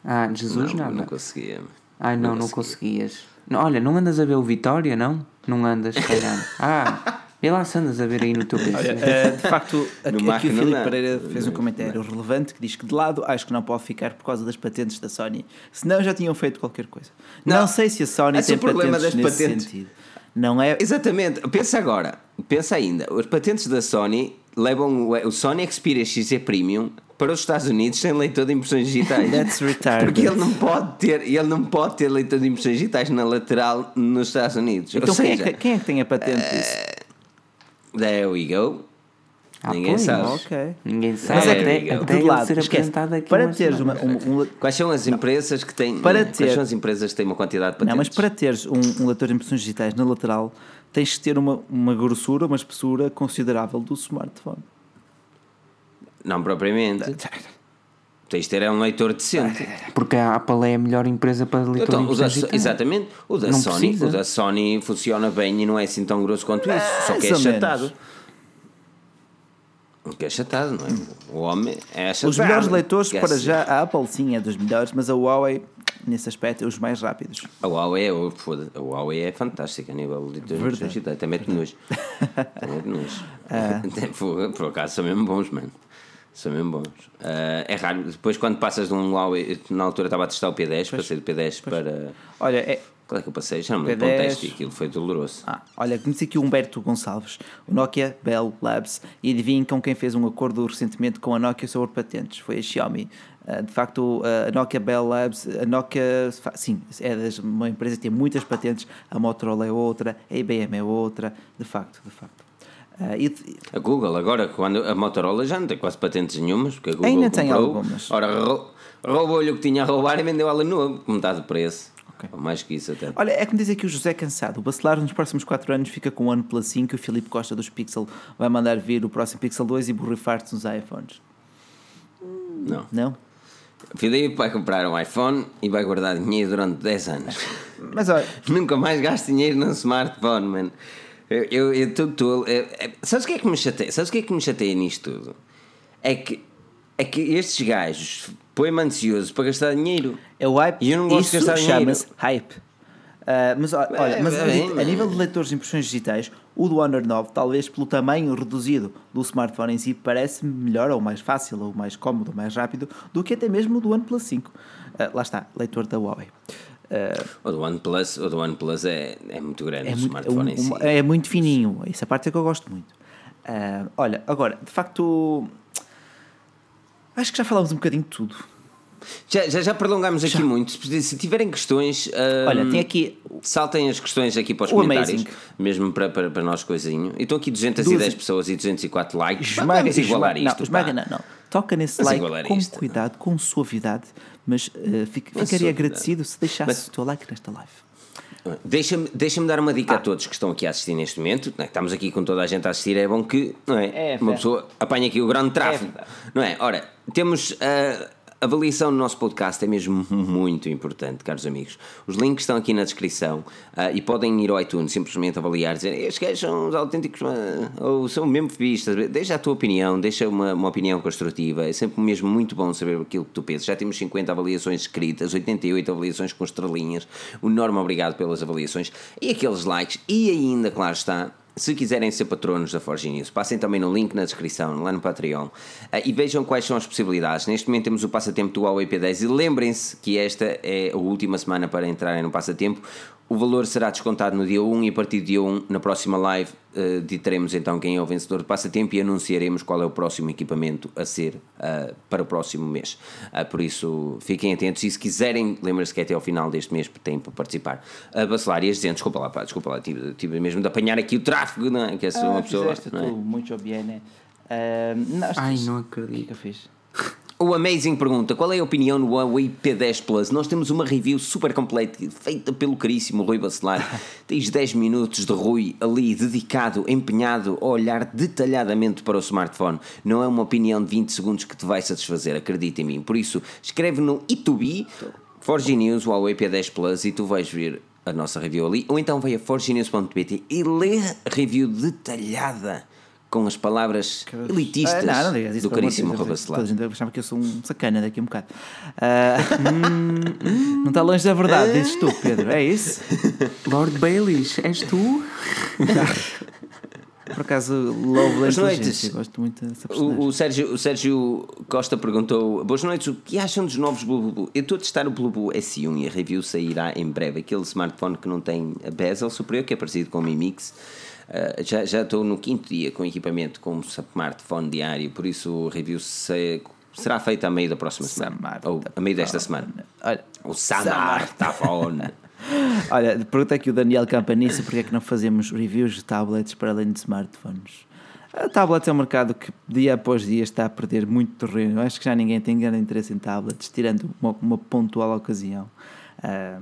Ah, Jesus não, nada. não conseguia. Ai não, não, conseguias. Não, olha, não andas a ver o Vitória, não? Não andas, calhar. <laughs> Ah, vê lá se andas a ver aí no teu PC. Uh, de facto, <laughs> aqui, aqui o Filipe. Pereira fez um comentário relevante que diz que de lado acho que não pode ficar por causa das patentes da Sony. Senão já tinham feito qualquer coisa. Não, Não. sei se a Sony é tem o problema patentes das nesse patentes. sentido. Não é. Exatamente, pensa agora, pensa ainda, os patentes da Sony levam o, Sony Xperia XZ Premium para os Estados Unidos sem leitor de impressões digitais. That's retarded. Porque ele não pode ter, ele não pode ter leitor de impressões digitais na lateral nos Estados Unidos. Então Ou quem, seja, é que, quem é que tem a patente disso? There we go. Ah, Ninguém pois, sabe. Ok. Ninguém sabe. Mas é que até De ele lado, ser apresentado aqui Para teres uma, um, um- Quais são as empresas que têm Para Quais ter- são as empresas que têm uma quantidade de patentes? Não, mas para teres um, um leitor de impressões digitais na lateral, tens que ter uma, uma grossura, uma espessura considerável do smartphone. Não propriamente. Tens de ter é um leitor decente. Porque a Apple é a melhor empresa para leitor Então, de o da, exatamente, o da, Não Sony, precisa. o da Sony funciona bem e não é assim tão grosso quanto isso, só que é menos. O que é achatado, não é? O homem é achatado. Os melhores leitores, Quer para já, a Apple sim é dos melhores, mas a Huawei, nesse aspecto, é os mais rápidos. A Huawei, é, o- foda- a Huawei é fantástica a nível de leitores digitais, até mete nojo. Até mete nojo. Por- <laughs> <laughs> Por acaso são mesmo bons, mano. São mesmo bons. Ah, é raro. Depois, quando passas de um Huawei, na altura estava a testar o P10, passei do P10 para. Olha, é, Qual é que eu passei? Já não me um P10. teste e aquilo foi doloroso. Ah, olha, conheci aqui o Humberto Gonçalves, o Nokia Bell Labs, e adivinhem com quem fez um acordo recentemente com a Nokia sobre patentes. Foi a Xiaomi. Ah, de facto, a Nokia Bell Labs, a Nokia, sim, é das- uma empresa que tem muitas patentes, a Motorola é outra, a IBM é outra, de facto, de facto. Ah, e, A Google, agora, quando a Motorola já não tem quase patentes nenhumas, porque a Google Ainda tem comprou, algumas. Ora, rou- roubou-lhe o que tinha a roubar e vendeu ela novo, com metade do preço. Ok. Ou mais que isso até. Olha, é como diz aqui o José Cansado. O Bacelar nos próximos 4 anos fica com o OnePlus 5 e o Filipe Costa dos Pixel vai mandar vir o próximo Pixel 2 e borrifar-te nos iPhones. Não. Não? O Filipe vai comprar um iPhone e vai guardar dinheiro durante 10 anos. Mas olha, <laughs> Nunca mais gasto dinheiro num smartphone, mano. Eu, tolo. É- é- sabes o que é que me chateia? Sabes o que é que me chateia nisto tudo? É que, é que estes gajos põem-me ansioso para gastar dinheiro. é o hype. E eu não gosto de Isso gastar dinheiro. chama-se hype. Ah, mas olha, olha, mas É, a, a nível de leitores de impressões digitais, o do Honor 9, talvez pelo tamanho reduzido do smartphone em si, parece melhor, ou mais fácil, ou mais cómodo, ou mais rápido, do que até mesmo o do OnePlus 5. Ah, lá está, leitor da Huawei. Ah, O do OnePlus, o do OnePlus é, é muito grande, é, o muito, smartphone um- em si. é muito fininho, essa parte é que eu gosto muito. Ah, olha, agora, de facto, acho que já falámos um bocadinho de tudo. Já, já, já prolongámos aqui muito. Se tiverem questões. ah, Olha, tem aqui Saltem as questões aqui para os O comentários, Amazing. mesmo para, para, para nós coisinho. E estão aqui 210 Duas- pessoas e 204 likes. Esmaga, Vamos igualar isto. Não, esmaga, não, não. Toca nesse Vamos like com isto. cuidado, com suavidade, mas eh, fic- Com ficaria agradecido se deixasse Mas- o teu like nesta live. Deixa-me deixa dar uma dica a todos que estão aqui a assistir neste momento. é? Estamos aqui com toda a gente a assistir. É bom que não é? É, uma pessoa apanha aqui o grande tráfego. verdade. não é? Ora, temos a avaliação no nosso podcast, é mesmo <laughs> muito importante, caros amigos. Os links estão aqui na descrição ah, e podem ir ao iTunes simplesmente avaliar, dizer estes gajos são os autênticos ah, ou são mesmo fistas. Deixa a tua opinião, deixa uma, uma opinião construtiva. É sempre mesmo muito bom saber aquilo que tu pensas. Já temos 50 avaliações escritas, 88 avaliações com estrelinhas. Um enorme obrigado pelas avaliações e aqueles likes. E ainda, claro está, se quiserem ser patronos da Forge News, passem também no link na descrição, lá no Patreon, ah, e vejam quais são as possibilidades. Neste momento temos o passatempo do Huawei P10 e lembrem-se que esta é a última semana para entrarem no passatempo. O valor será descontado no dia 1 e a partir do dia 1, na próxima live, eh, ditaremos então quem é o vencedor do passatempo e anunciaremos qual é o próximo equipamento a ser ah, para o próximo mês. Ah, por isso, fiquem atentos e se quiserem, lembrem-se que é até ao final deste mês têm para participar. A Bacelar e as dizendo, desculpa lá, pá, desculpa lá, tive, tive mesmo de apanhar aqui o tráfego, não é? Que é só uma pessoa. fizeste não é? tu, muito bem. Uh, não, Ai, não O que é acredito. que eu fiz? O Amazing pergunta: qual é a opinião no Huawei P10 Plus? Nós temos uma review super completa feita pelo caríssimo Rui Bacelar. <laughs> Tens 10 minutos de Rui ali dedicado, empenhado a olhar detalhadamente para o smartphone. Não é uma opinião de 20 segundos que te vai satisfazer, acredita em mim. Por isso, escreve no E2B, Forge News, Huawei P10 Plus e tu vais ver a nossa review ali. Ou então vai a forgenews.pt e lê a review detalhada. Com as palavras elitistas Ah, não, não digas do caríssimo Rui Toda a gente achava que eu sou um sacana daqui a um bocado. <laughs> Hum, não está longe da verdade, dizes tu, Pedro, é isso? <laughs> Lord Baelish, és tu? Por acaso, louvo a Boas noites. gosto muito dessa. O, o Sérgio, o Sérgio Costa perguntou: Boas noites, o que acham dos novos Blue Blue? Eu estou a testar o Blue Blue S1 e a review sairá em breve. Aquele smartphone que não tem a bezel superior, que é parecido com o Mi Mix. Ah, já, já estou no quinto dia com equipamento com smartphone diário, por isso a review se- será feita a meio da próxima semana. Ou a meio desta semana. Olha, O smartphone. <laughs> olha, pergunta aqui o Daniel Campanice porque é que não fazemos reviews de tablets para além de smartphones. A tablets é um mercado que dia após dia está a perder muito terreno. Acho que já ninguém tem grande interesse em tablets, tirando uma, uma pontual ocasião. Ah,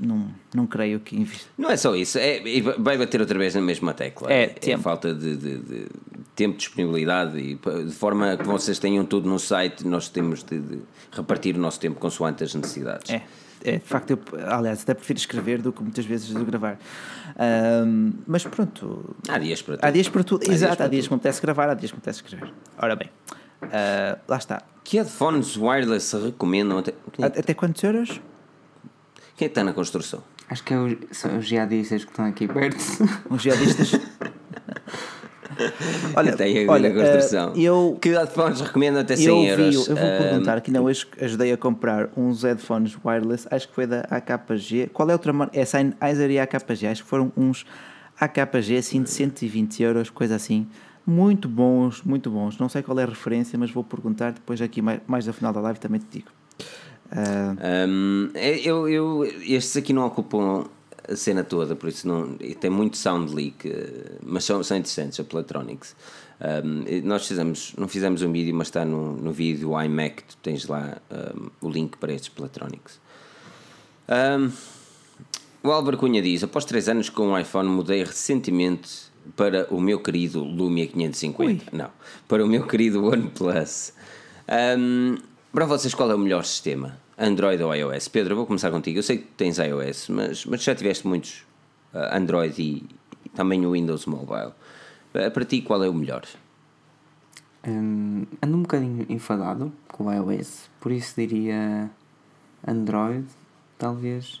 não, não creio que invista. Não é só isso, é, vai bater outra vez na mesma tecla. É, a tempo. falta de, de- de tempo, disponibilidade e de forma que vocês tenham tudo no site, nós temos de, de repartir o nosso tempo consoante as necessidades. É, é, de facto, eu, aliás, até prefiro escrever do que muitas vezes do gravar. Ahm, mas pronto, Há dias para tudo. há dias para tudo. Há dias Exato, para há dias que me apetece gravar, há dias que me apetece escrever. Ora bem, ah, lá está. Que headphones wireless recomendam? Até... Até quantos euros? Quem está na construção? Acho que é o- são os jihadistas que estão aqui perto. <laughs> Uns jihadistas? <laughs> Olha, aí olha na construção. ah, eu, Que headphones recomendam até 100 eu vi, euros? eu vou Ah, perguntar que não, hoje ajudei a comprar uns headphones wireless, acho que foi da AKG. Qual é a outra marca? É Sennheiser e AKG, acho que foram uns AKG assim de 120 euros, coisa assim. Muito bons, muito bons. Não sei qual é a referência, mas vou perguntar depois aqui mais, mais ao final da live também te digo. Ah, Hum, é- eu, eu, estes aqui não ocupam a cena toda, por isso não, tem muito sound leak, eh, mas são, são interessantes, a Platronics. E nós fizemos, não fizemos um vídeo, mas está no, no vídeo iMac, tu tens lá hum, o link para estes Platronics. O Álvaro Cunha diz: Após 3 anos com o iPhone, mudei recentemente para o meu querido Lumia 550. Não, para o meu querido OnePlus. Hum, para vocês, qual é o melhor sistema? Android ou iOS? Pedro, eu vou começar contigo. Eu sei que tens iOS, mas, mas já tiveste muitos ah, Android e, e também o Windows Mobile. Ah, para ti, qual é o melhor? Hum, ando um bocadinho enfadado com o iOS, por isso diria Android, talvez.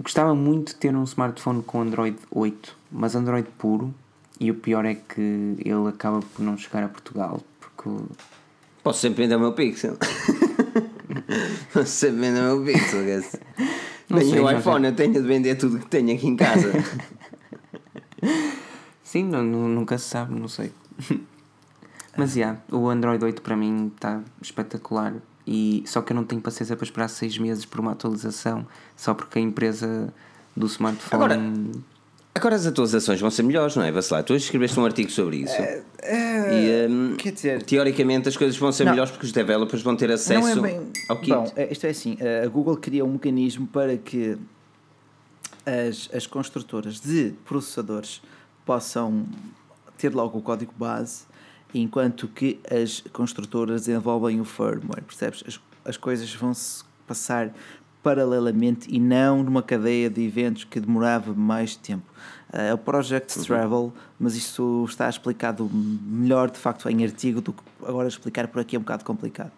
Gostava muito de ter um smartphone com Android 8, mas Android puro, e o pior é que ele acaba por não chegar a Portugal, porque Posso sempre vender o meu Pixel. <laughs> Posso sempre vender o meu Pixel. guys. <laughs> Não Tenho sei, o iPhone, eu tenho de vender tudo que tenho aqui em casa. <laughs> Sim, não- nunca se sabe, não sei. Mas já, o Android 8 para mim está espetacular. e só que eu não tenho paciência para esperar seis meses por uma atualização só porque a empresa do smartphone. Agora, agora as atualizações vão ser melhores, não é? Vacilar, tu hoje escreveste um artigo sobre isso. e, hum, quer dizer- teoricamente as coisas vão ser Não. melhores porque os developers vão ter acesso Não é bem. ao kit. Bom, é- isto é assim: a Google cria um mecanismo para que as, as construtoras de processadores possam ter logo o código base, enquanto que as construtoras desenvolvem o firmware. Percebes? As, as coisas vão se passar paralelamente e não numa cadeia de eventos que demorava mais tempo. É o Project Travel, mas isso está explicado melhor de facto em artigo do que agora explicar por aqui é um bocado complicado.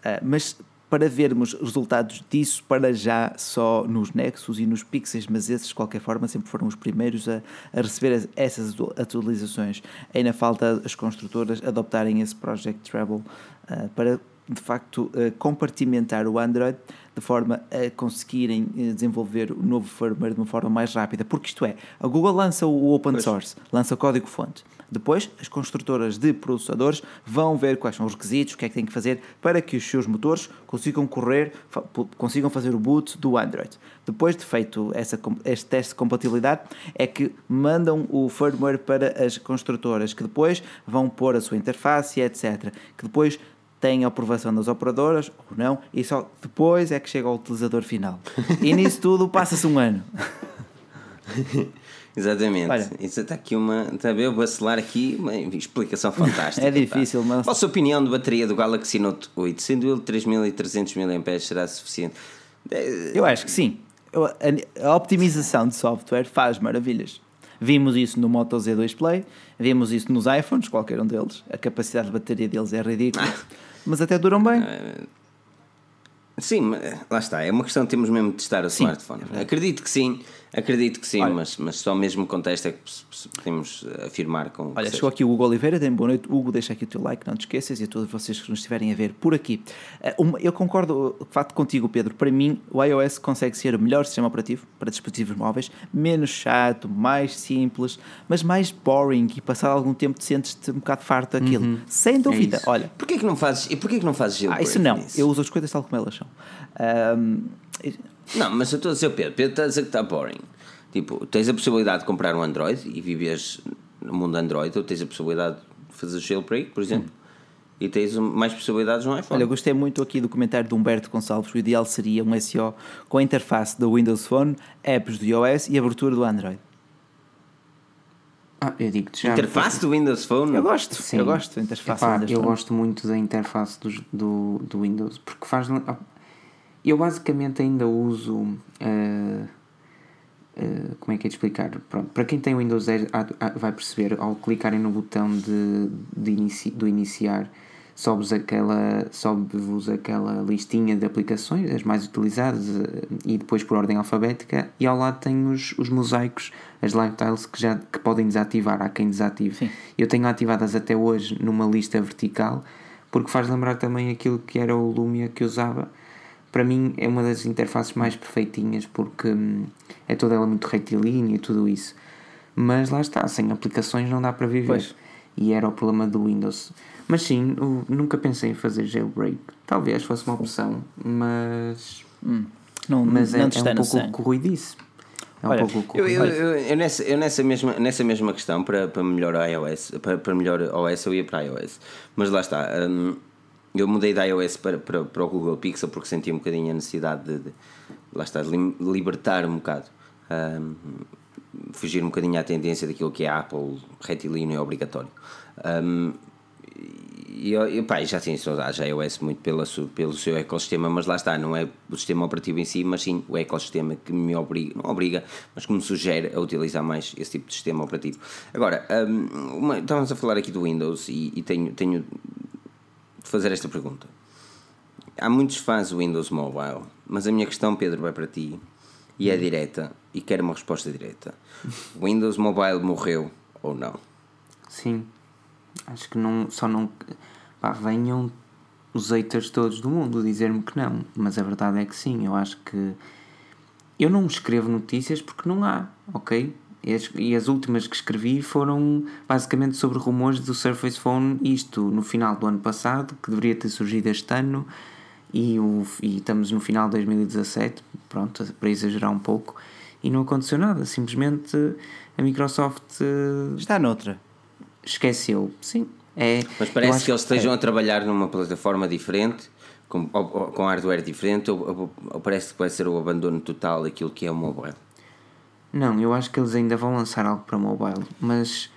Uh, mas para vermos resultados disso, para já só nos Nexus e nos Pixels, mas esses de qualquer forma sempre foram os primeiros a, a receber as- essas atu- atualizações. Ainda falta as construtoras adoptarem esse Project Travel uh, para de facto compartimentar o Android de forma a conseguirem eh, desenvolver o novo firmware de uma forma mais rápida. Porque isto é, a Google lança o open source, lança o código-fonte. Depois, as construtoras de processadores vão ver quais são os requisitos, o que é que têm que fazer para que os seus motores consigam correr, consigam fazer o boot do Android. Depois de feito essa, este teste de compatibilidade, é que mandam o firmware para as construtoras, que depois vão pôr a sua interface, etc. Que depois têm a aprovação das operadoras ou não, e só depois é que chega ao utilizador final. E nisso tudo passa-se um ano. <laughs> Exatamente. Olha. Isso está aqui uma. Está a ver? Eu vacilar aqui uma explicação <laughs> fantástica. É difícil, pá. mas- Vossa opinião de bateria do Galaxy Note 8, sendo ele 3300 mAh, será suficiente? Eh, Eu acho que sim. A optimização de software faz maravilhas. Vimos isso no Moto Z2 Play, vimos isso nos iPhones, qualquer um deles. A capacidade de bateria deles é ridícula, <laughs> mas até duram bem. Sim, mas, lá está. É uma questão de temos mesmo de testar o Sim, smartphone. é acredito que sim, acredito que sim, Olha. mas, mas só mesmo com teste é que podemos afirmar com. Olha, chegou aqui o Hugo Oliveira, tem boa noite. Hugo, deixa aqui o teu like, não te esqueças, e a todos vocês que nos estiverem a ver por aqui. Eh, eu concordo de facto contigo, Pedro. Para mim, o iOS consegue ser o melhor sistema operativo para dispositivos móveis, menos chato, mais simples, mas mais boring e passado algum tempo te sentes-te um bocado farto daquilo. Sem dúvida. isso. Olha, Porquê que não fazes, e porquê que não fazes ah, isso não. nisso? Eu uso as coisas tal como elas são. Ahm, Não, mas eu estou a dizer, Pedro, Pedro está a dizer que está boring. Tipo, tens a possibilidade de comprar um Android e vives no mundo Android, ou tens a possibilidade de fazer jailbreak, por exemplo, e tens mais possibilidades no iPhone. Olha, eu gostei muito aqui do comentário de Humberto Gonçalves. O ideal seria um SEO com a interface do Windows Phone, apps do iOS e abertura do Android. Ah, eu digo-te já. Interface do Windows Phone? Eu gosto, Sim. eu gosto da interface Epá, do Windows eu Phone. gosto muito da interface dos- do, do Windows porque faz. Eu basicamente ainda uso. ah, ah, como é que é de explicar? Pronto, para quem tem Windows 10 há- há- vai perceber ao clicarem no botão de, de inici, do iniciar sobe-vos aquela, sobe aquela listinha de aplicações, as mais utilizadas, eh, e depois por ordem alfabética, e ao lado tem os, os mosaicos, as live tiles que, já, que podem desativar, há quem desative. Sim. Eu tenho ativadas até hoje numa lista vertical, porque faz lembrar também aquilo que era o Lumia que usava. Para mim é uma das interfaces mais perfeitinhas, porque hum, é toda ela muito retilínea e tudo isso. Mas lá está, sem aplicações não dá para viver. Pois. E era o problema do Windows. Mas sim, nunca pensei em fazer jailbreak. Talvez fosse uma opção, mas. Não, Mas não é, te é está um pouco sangue. corridice. É um Olha, pouco Eu, eu, eu, eu nessa, eu nessa, mesma, nessa mesma questão, para, para melhor iOS, para, para melhor OS, eu ia para iOS. Mas lá está, hum, eu mudei da iOS para, para, para o Google Pixel porque senti um bocadinho a necessidade de, de- lá está, de libertar um bocado, hum, fugir um bocadinho à tendência daquilo que é Apple retilíneo é obrigatório. Hum, e pá, já saudades da iOS muito pela, pelo seu ecossistema, mas lá está, não é o sistema operativo em si, mas sim o ecossistema que me obriga, não obriga, mas que me sugere a utilizar mais esse tipo de sistema operativo. Agora, hum, uma- estávamos a falar aqui do Windows e, e tenho, tenho fazer esta pergunta. Há muitos fãs do Windows Mobile, mas a minha questão, Pedro, vai para ti e é direta e quero uma resposta direta. O Windows Mobile morreu ou não? Sim. Acho que não, só não. Pá, venham os haters todos do mundo dizer-me que não. Mas a verdade é que sim. Eu acho que. Eu não escrevo notícias porque não há, ok? E as, e as últimas que escrevi foram basicamente sobre rumores do Surface Phone, isto no final do ano passado, que deveria ter surgido este ano, e, o, e estamos no final de 2017, pronto, para exagerar um pouco, e não aconteceu nada. Simplesmente a Microsoft eh, Está noutra. esqueceu. Sim. É, Mas parece que eles estejam a trabalhar numa plataforma diferente, com, ou- ou- com hardware diferente, ou, ou- ou parece que vai ser o abandono total daquilo que é o mobile. Não, eu acho que eles ainda vão lançar algo para mobile, mas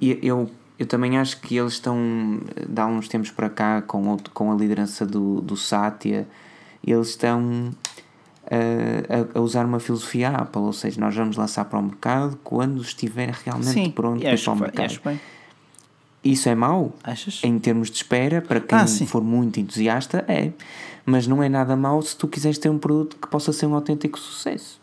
eu, eu, também acho que eles estão, de há uns tempos para cá, com, outro- com a liderança do, do Satya, eles estão uh, a, a usar uma filosofia Apple, ou seja, nós vamos lançar para o mercado quando estiver realmente Sim, pronto para ir acho, para o mercado. acho bem. Isso é mau? Achas? Em termos de espera, para quem Ah, for muito entusiasta, é. Mas não é nada mau se tu quiseres ter um produto que possa ser um autêntico sucesso.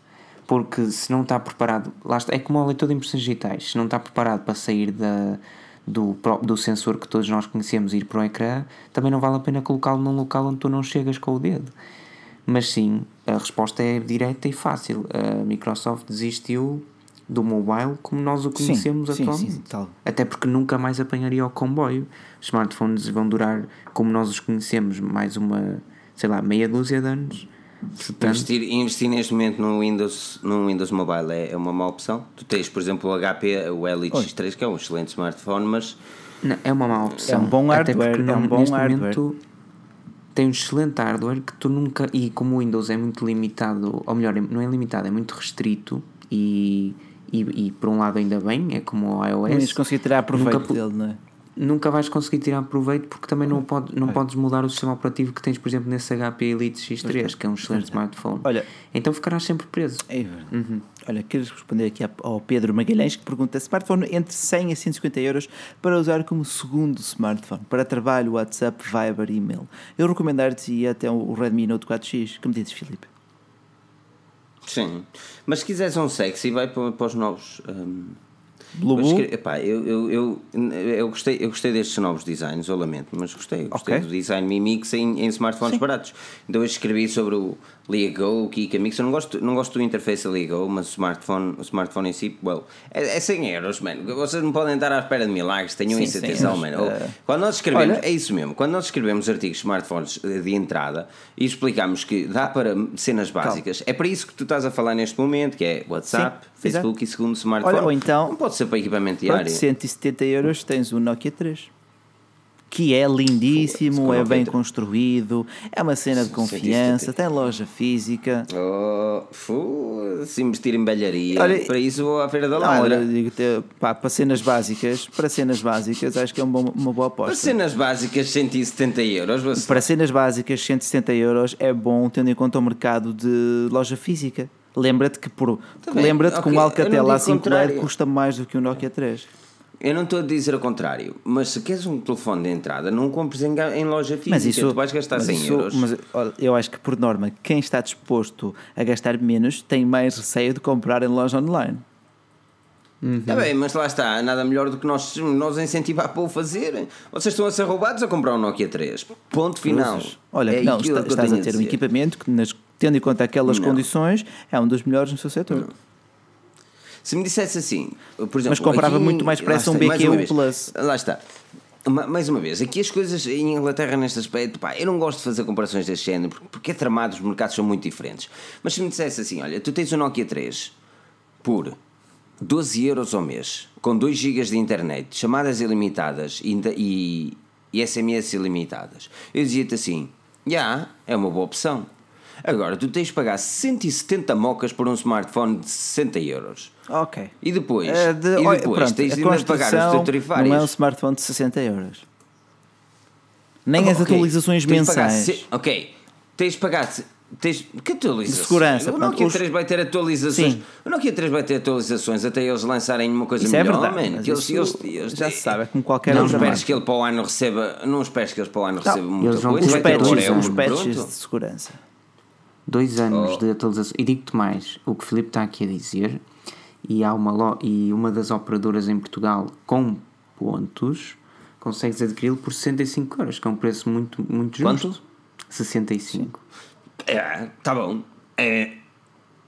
Porque se não está preparado, lá está, é como o leitor de impressões digitais, se não está preparado para sair da, do, do sensor que todos nós conhecemos e ir para o ecrã, também não vale a pena colocá-lo num local onde tu não chegas com o dedo. Mas sim, a resposta é direta e fácil. A Microsoft desistiu do mobile como nós o conhecemos sim, atualmente. sim, tal. Até porque nunca mais apanharia o comboio. Os smartphones vão durar, como nós os conhecemos, mais uma, sei lá, meia dúzia de anos. Investir, investir neste momento no Windows, no Windows Mobile é, é uma má opção. Tu tens, por exemplo, o HP, o LX3, que é um excelente smartphone, mas Não, é uma má opção. É um bom hardware, porque é um bom neste hardware. momento tem um excelente hardware que tu nunca. E como o Windows é muito limitado, ou melhor, não é limitado, é muito restrito e. E, e por um lado ainda bem, é como o iOS. Mas conseguir tirar proveito Nunca dele, não é? Nunca vais conseguir tirar proveito porque também não, pode, não podes mudar o sistema operativo que tens, por exemplo, nesse HP Elite X3, que é um excelente smartphone. Olha- então ficarás sempre preso. É verdade. Olha, queres responder aqui ao Pedro Magalhães que pergunta smartphone entre 100 a 150 euros para usar como segundo smartphone para trabalho, WhatsApp, Viber e e-mail. Eu recomendar-te ir até o Redmi Note 4X. Que me dizes, Filipe? sim. Mas se quiseres um sexy, vai para, para os novos. hum, Blue escre- epá, eu, eu, eu, eu, gostei, eu gostei destes novos designs, eu lamento, mas gostei. Gostei Ok. do design Mi Mix em, em smartphones baratos. Então eu escrevi sobre o LeaGo, o Kika Mix. Eu não gosto, não gosto do interface da LeaGo, mas o smartphone, o smartphone em si, well, é, é 100 euros, mano. Vocês não podem estar à espera de milagres, tenham Sim, isso 100 atenção, mano. Eh, Quando nós escrevemos, olha- é isso mesmo, quando nós escrevemos artigos de smartphones eh, de entrada e explicamos que dá para cenas básicas, é para isso que tu estás a falar neste momento, que é WhatsApp, Sim, Facebook e segundo smartphone. Olha, ou então- Não pode ser para equipamento diário. 170 euros tens o Nokia 3. Que é lindíssimo, é bem 90. construído, é uma cena de 170. confiança, tem loja física. Oh, foda-se, investir em balharia. Olha- para isso vou à Feira da pá, para cenas básicas, para cenas básicas, acho que é um bom- uma boa Para aposta. cenas básicas, 170 euros. Você... Para cenas básicas, 170 euros é bom tendo em conta o mercado de loja física. Lembra-te que por lembra-te que ok, um Alcatel não A5 digo LED custa mais do que um Nokia 3. Eu não estou a dizer o contrário, mas se queres um telefone de entrada, não compres em, em loja física. Mas isso tu vais gastar mas 100 isso- euros. Mas olha, eu acho que por norma, quem está disposto a gastar menos tem mais receio de comprar em loja online. Está bem, mas lá está, nada melhor do que nós, nós incentivar para o fazer. Vocês estão a ser roubados a comprar um Nokia 3. Ponto final. Olha, é não, aquilo está- estás a ter um equipamento que, nas- tendo em conta aquelas Não. condições, é um dos melhores no seu setor. Se me dissesse assim, por exemplo, Mas comprava aqui- muito mais lá depressa um BQ Plus. Lá está. Ma- Mais uma vez, aqui as coisas em Inglaterra neste aspecto, pá, eu não gosto de fazer comparações deste género porque- é tramado, os mercados são muito diferentes. Mas se me dissesse assim, olha, tu tens um Nokia 3 por 12 euros ao mês, com 2 GB de internet, chamadas ilimitadas e, e, e SMS ilimitadas, eu dizia-te assim: já, é uma boa opção. Agora, tu tens de pagar 170 mocas por um smartphone de 60 euros. Ok. E depois, É de- e depois pronto, tens de ainda pagar os teus tarifários. Não é um smartphone de 60 euros. Nem Ah, as ok. atualizações Tens mensais. se- ok, tens de pagar. Tens, que atualizações? De segurança, O pronto, Nokia os- 3 vai ter atualizações. Sim. O Nokia 3 vai ter atualizações até eles lançarem uma coisa Isso é melhor, verdade. man. mas Que eles, eles, eles- já se sabe, é como qualquer Não outra esperes marca. que ele para o ano receba. Não esperes que eles para o ano Não, recebam muita eles vão coisa. Os patches, dois os patches de segurança. Dois anos Oh. de atualização. E digo-te mais, o que o Filipe está aqui a dizer, e, há uma, lo- e uma das operadoras em Portugal com pontos consegues adquiri-lo por 65 euros, que é um preço muito, muito justo. Quanto? 65. É, tá bom. É,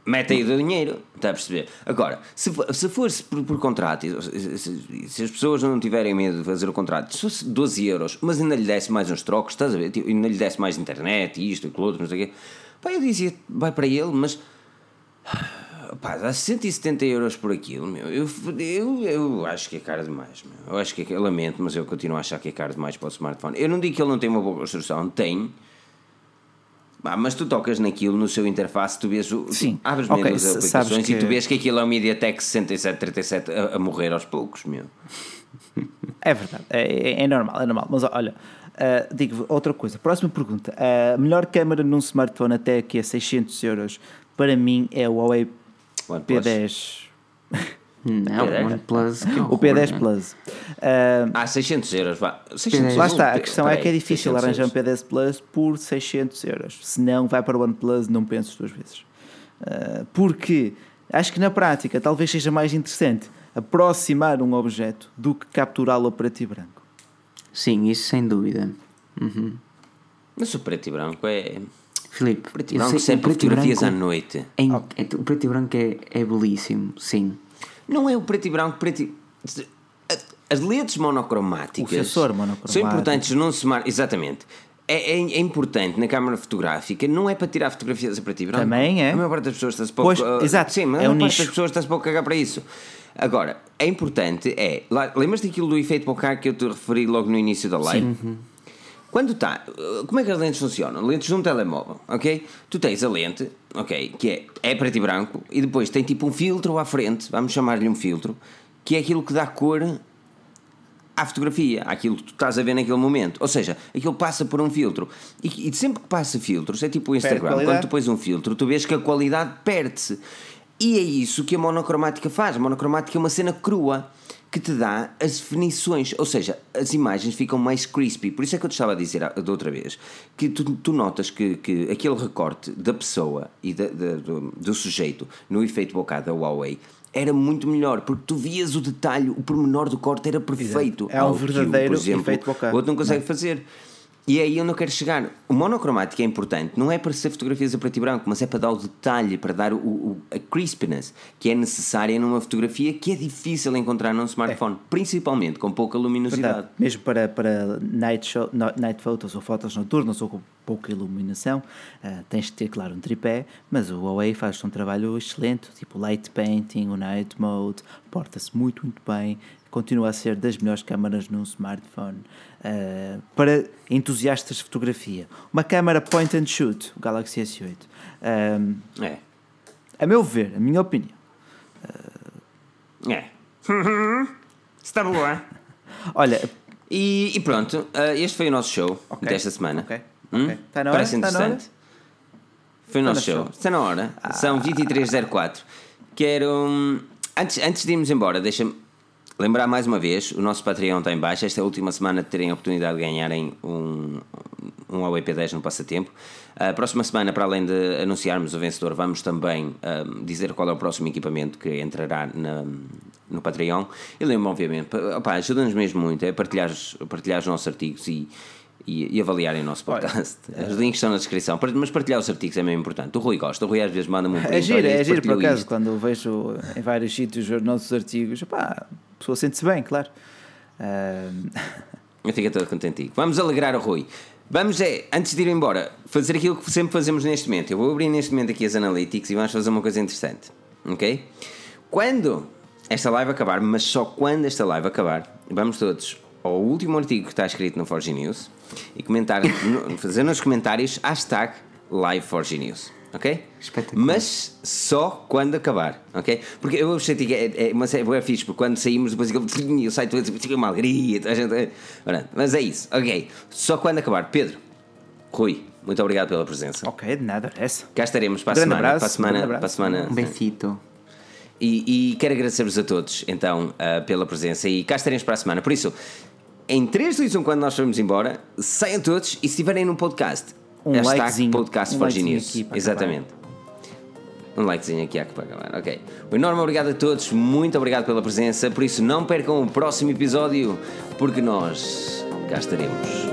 mete aí o dinheiro, está a perceber? Agora, se, se fosse por, por contrato, se, se- se as pessoas não tiverem medo de fazer o contrato, se fosse 12 euros, mas ainda lhe desse mais uns trocos, estás a ver? Tipo, ainda lhe desse mais internet, isto, aquilo outro, não sei o quê, pá, eu dizia, vai para ele, mas. Pá, dá 170 euros por aquilo, meu. Eu, eu, eu acho que é caro demais, meu. Eu acho que é, eu lamento, mas eu continuo a achar que é caro demais para o smartphone. Eu não digo que ele não tem uma boa construção, tem. Ah, mas tu tocas naquilo no seu interface, tu vês o. Sim. Tu abres Ok, meio das s- sabes aplicações e que- tu vês que aquilo é o MediaTek 6737 a, a morrer aos poucos, meu. <laughs> É verdade, é, é- é normal, é normal. Mas olha, ah, digo outra coisa. Próxima pergunta. A melhor câmera num smartphone até aqui a 600 euros para mim é o Huawei OnePlus. P10. Não, P10. OnePlus. que O horror, P10 né? Plus. Ah, Ah, 600 euros, vá. 600 lá está, a questão é que é peraí, difícil 600 arranjar um euros. P10 Plus por 600 euros. Se não, vai para o OnePlus, não penses duas vezes. Ah, porque acho que na prática talvez seja mais interessante aproximar um objeto do que capturá-lo a preto e branco. Sim, isso sem dúvida. Uhum. Mas o preto e branco é. Filipe, Preto e branco sempre preto fotografias à branco noite. é é- o preto e branco é, é belíssimo, sim. Não é o preto e branco, preto e... As lentes monocromáticas O sensor monocromático. são importantes num smart... Exatamente. É, é, é importante na câmara fotográfica, não é para tirar fotografias a preto e branco. Também é. A maior parte das pessoas está-se pouco... Pois, ah, exato, Sim, mas é a um maior parte nicho. das pessoas está-se pouco a cagar para isso. Agora, é importante, é... lá- Lembras daquilo do efeito bokeh que eu te referi logo no início da live? Quando está, como é que as lentes funcionam? Lentes de um telemóvel, ok? Tu tens a lente, ok, que é, é preto e branco, e depois tem tipo um filtro à frente, vamos chamar-lhe um filtro, que é aquilo que dá cor à fotografia, àquilo que tu estás a ver naquele momento. Ou seja, aquilo passa por um filtro. E, e sempre que passa filtros, é tipo o Instagram, quando tu pões um filtro, tu vês que a qualidade perde-se. E é isso que a monocromática faz. A monocromática é uma cena crua que te dá as definições, ou seja, as imagens ficam mais crispy. Por isso é que eu te estava a dizer a- da outra vez que tu, tu notas que, que aquele recorte da pessoa e da- da- do, do sujeito no efeito bokeh da Huawei era muito melhor, porque tu vias o detalhe, o pormenor do corte era perfeito. É um verdadeiro por exemplo, efeito bokeh. O outro não consegue fazer. E é aí eu não quero chegar. O monocromático é importante, não é para ser fotografias a preto e branco, mas é para dar o detalhe, para dar o, o- a crispness que é necessária numa fotografia que é difícil encontrar num smartphone, principalmente com pouca luminosidade. Verdade. Mesmo para, para night, show, night photos ou fotos noturnas ou com pouca iluminação, ah, tens de ter, claro, um tripé, mas o Huawei faz um trabalho excelente, tipo light painting, o night mode, porta-se muito, muito bem, continua a ser das melhores câmaras num smartphone. Ah, para entusiastas de fotografia, uma câmara point and shoot, o Galaxy S8. Ah, É. a meu ver, a minha opinião, É. <laughs> Está boa. <laughs> olha, E, e pronto, ah, este foi o nosso show Ok. desta semana. Ok. Hum? Ok. Está na hora? Parece hora? interessante. Foi o nosso na show. show. Ah. Está na hora. São 2304. Quero. hum, Antes, antes de irmos embora, deixa-me lembrar mais uma vez: o nosso Patreon está em baixo. Esta é última semana terem a oportunidade de ganharem um, um Huawei P10 no passatempo. A próxima semana, para além de anunciarmos o vencedor, vamos também hum, dizer qual é o próximo equipamento que entrará na, no Patreon. E lembro, obviamente, ajuda-nos mesmo muito é partilhar, partilhar os nossos artigos e. E, e avaliarem o nosso podcast. Os links estão na descrição. Mas partilhar os artigos é mesmo importante. O Rui gosta. O Rui às vezes manda-me um print. É giro, olha, é giro por acaso, isto. quando vejo em vários sítios os nossos artigos, pá, a pessoa sente-se bem, claro. Ahm, <laughs> Eu fico todo contentinho. Vamos alegrar o Rui. Vamos, é, antes de ir embora, fazer aquilo que sempre fazemos neste momento. Eu vou abrir neste momento aqui as analytics e vamos fazer uma coisa interessante. Ok? Quando esta live acabar, mas só quando esta live acabar, vamos todos ao último artigo que está escrito no Forge News e comentar, fazer nos comentários hashtag Live4G News. Ok? Espetacular. Mas só quando acabar, ok? Porque eu achei que é, é, mas é, é fixe, porque quando saímos depois eu saio todo fica uma alegria, a gente, Pronto, mas é isso, ok? Só quando acabar. Pedro, Rui, muito obrigado pela presença. ok, de nada, essa. Cá estaremos para a semana, abraço, para a semana, para a semana. Um besito. E, e quero agradecer-vos a todos, então, ah, pela presença. E cá estaremos para a semana. Por isso, em 3, 2, 1, quando nós formos embora, saiam todos e se estiverem num podcast, Um hashtag likezinho, podcast um for likezinho Exatamente. Um likezinho aqui para acabar. Ok. Um enorme obrigado a todos, muito obrigado pela presença. Por isso, não percam o próximo episódio, porque nós cá estaremos.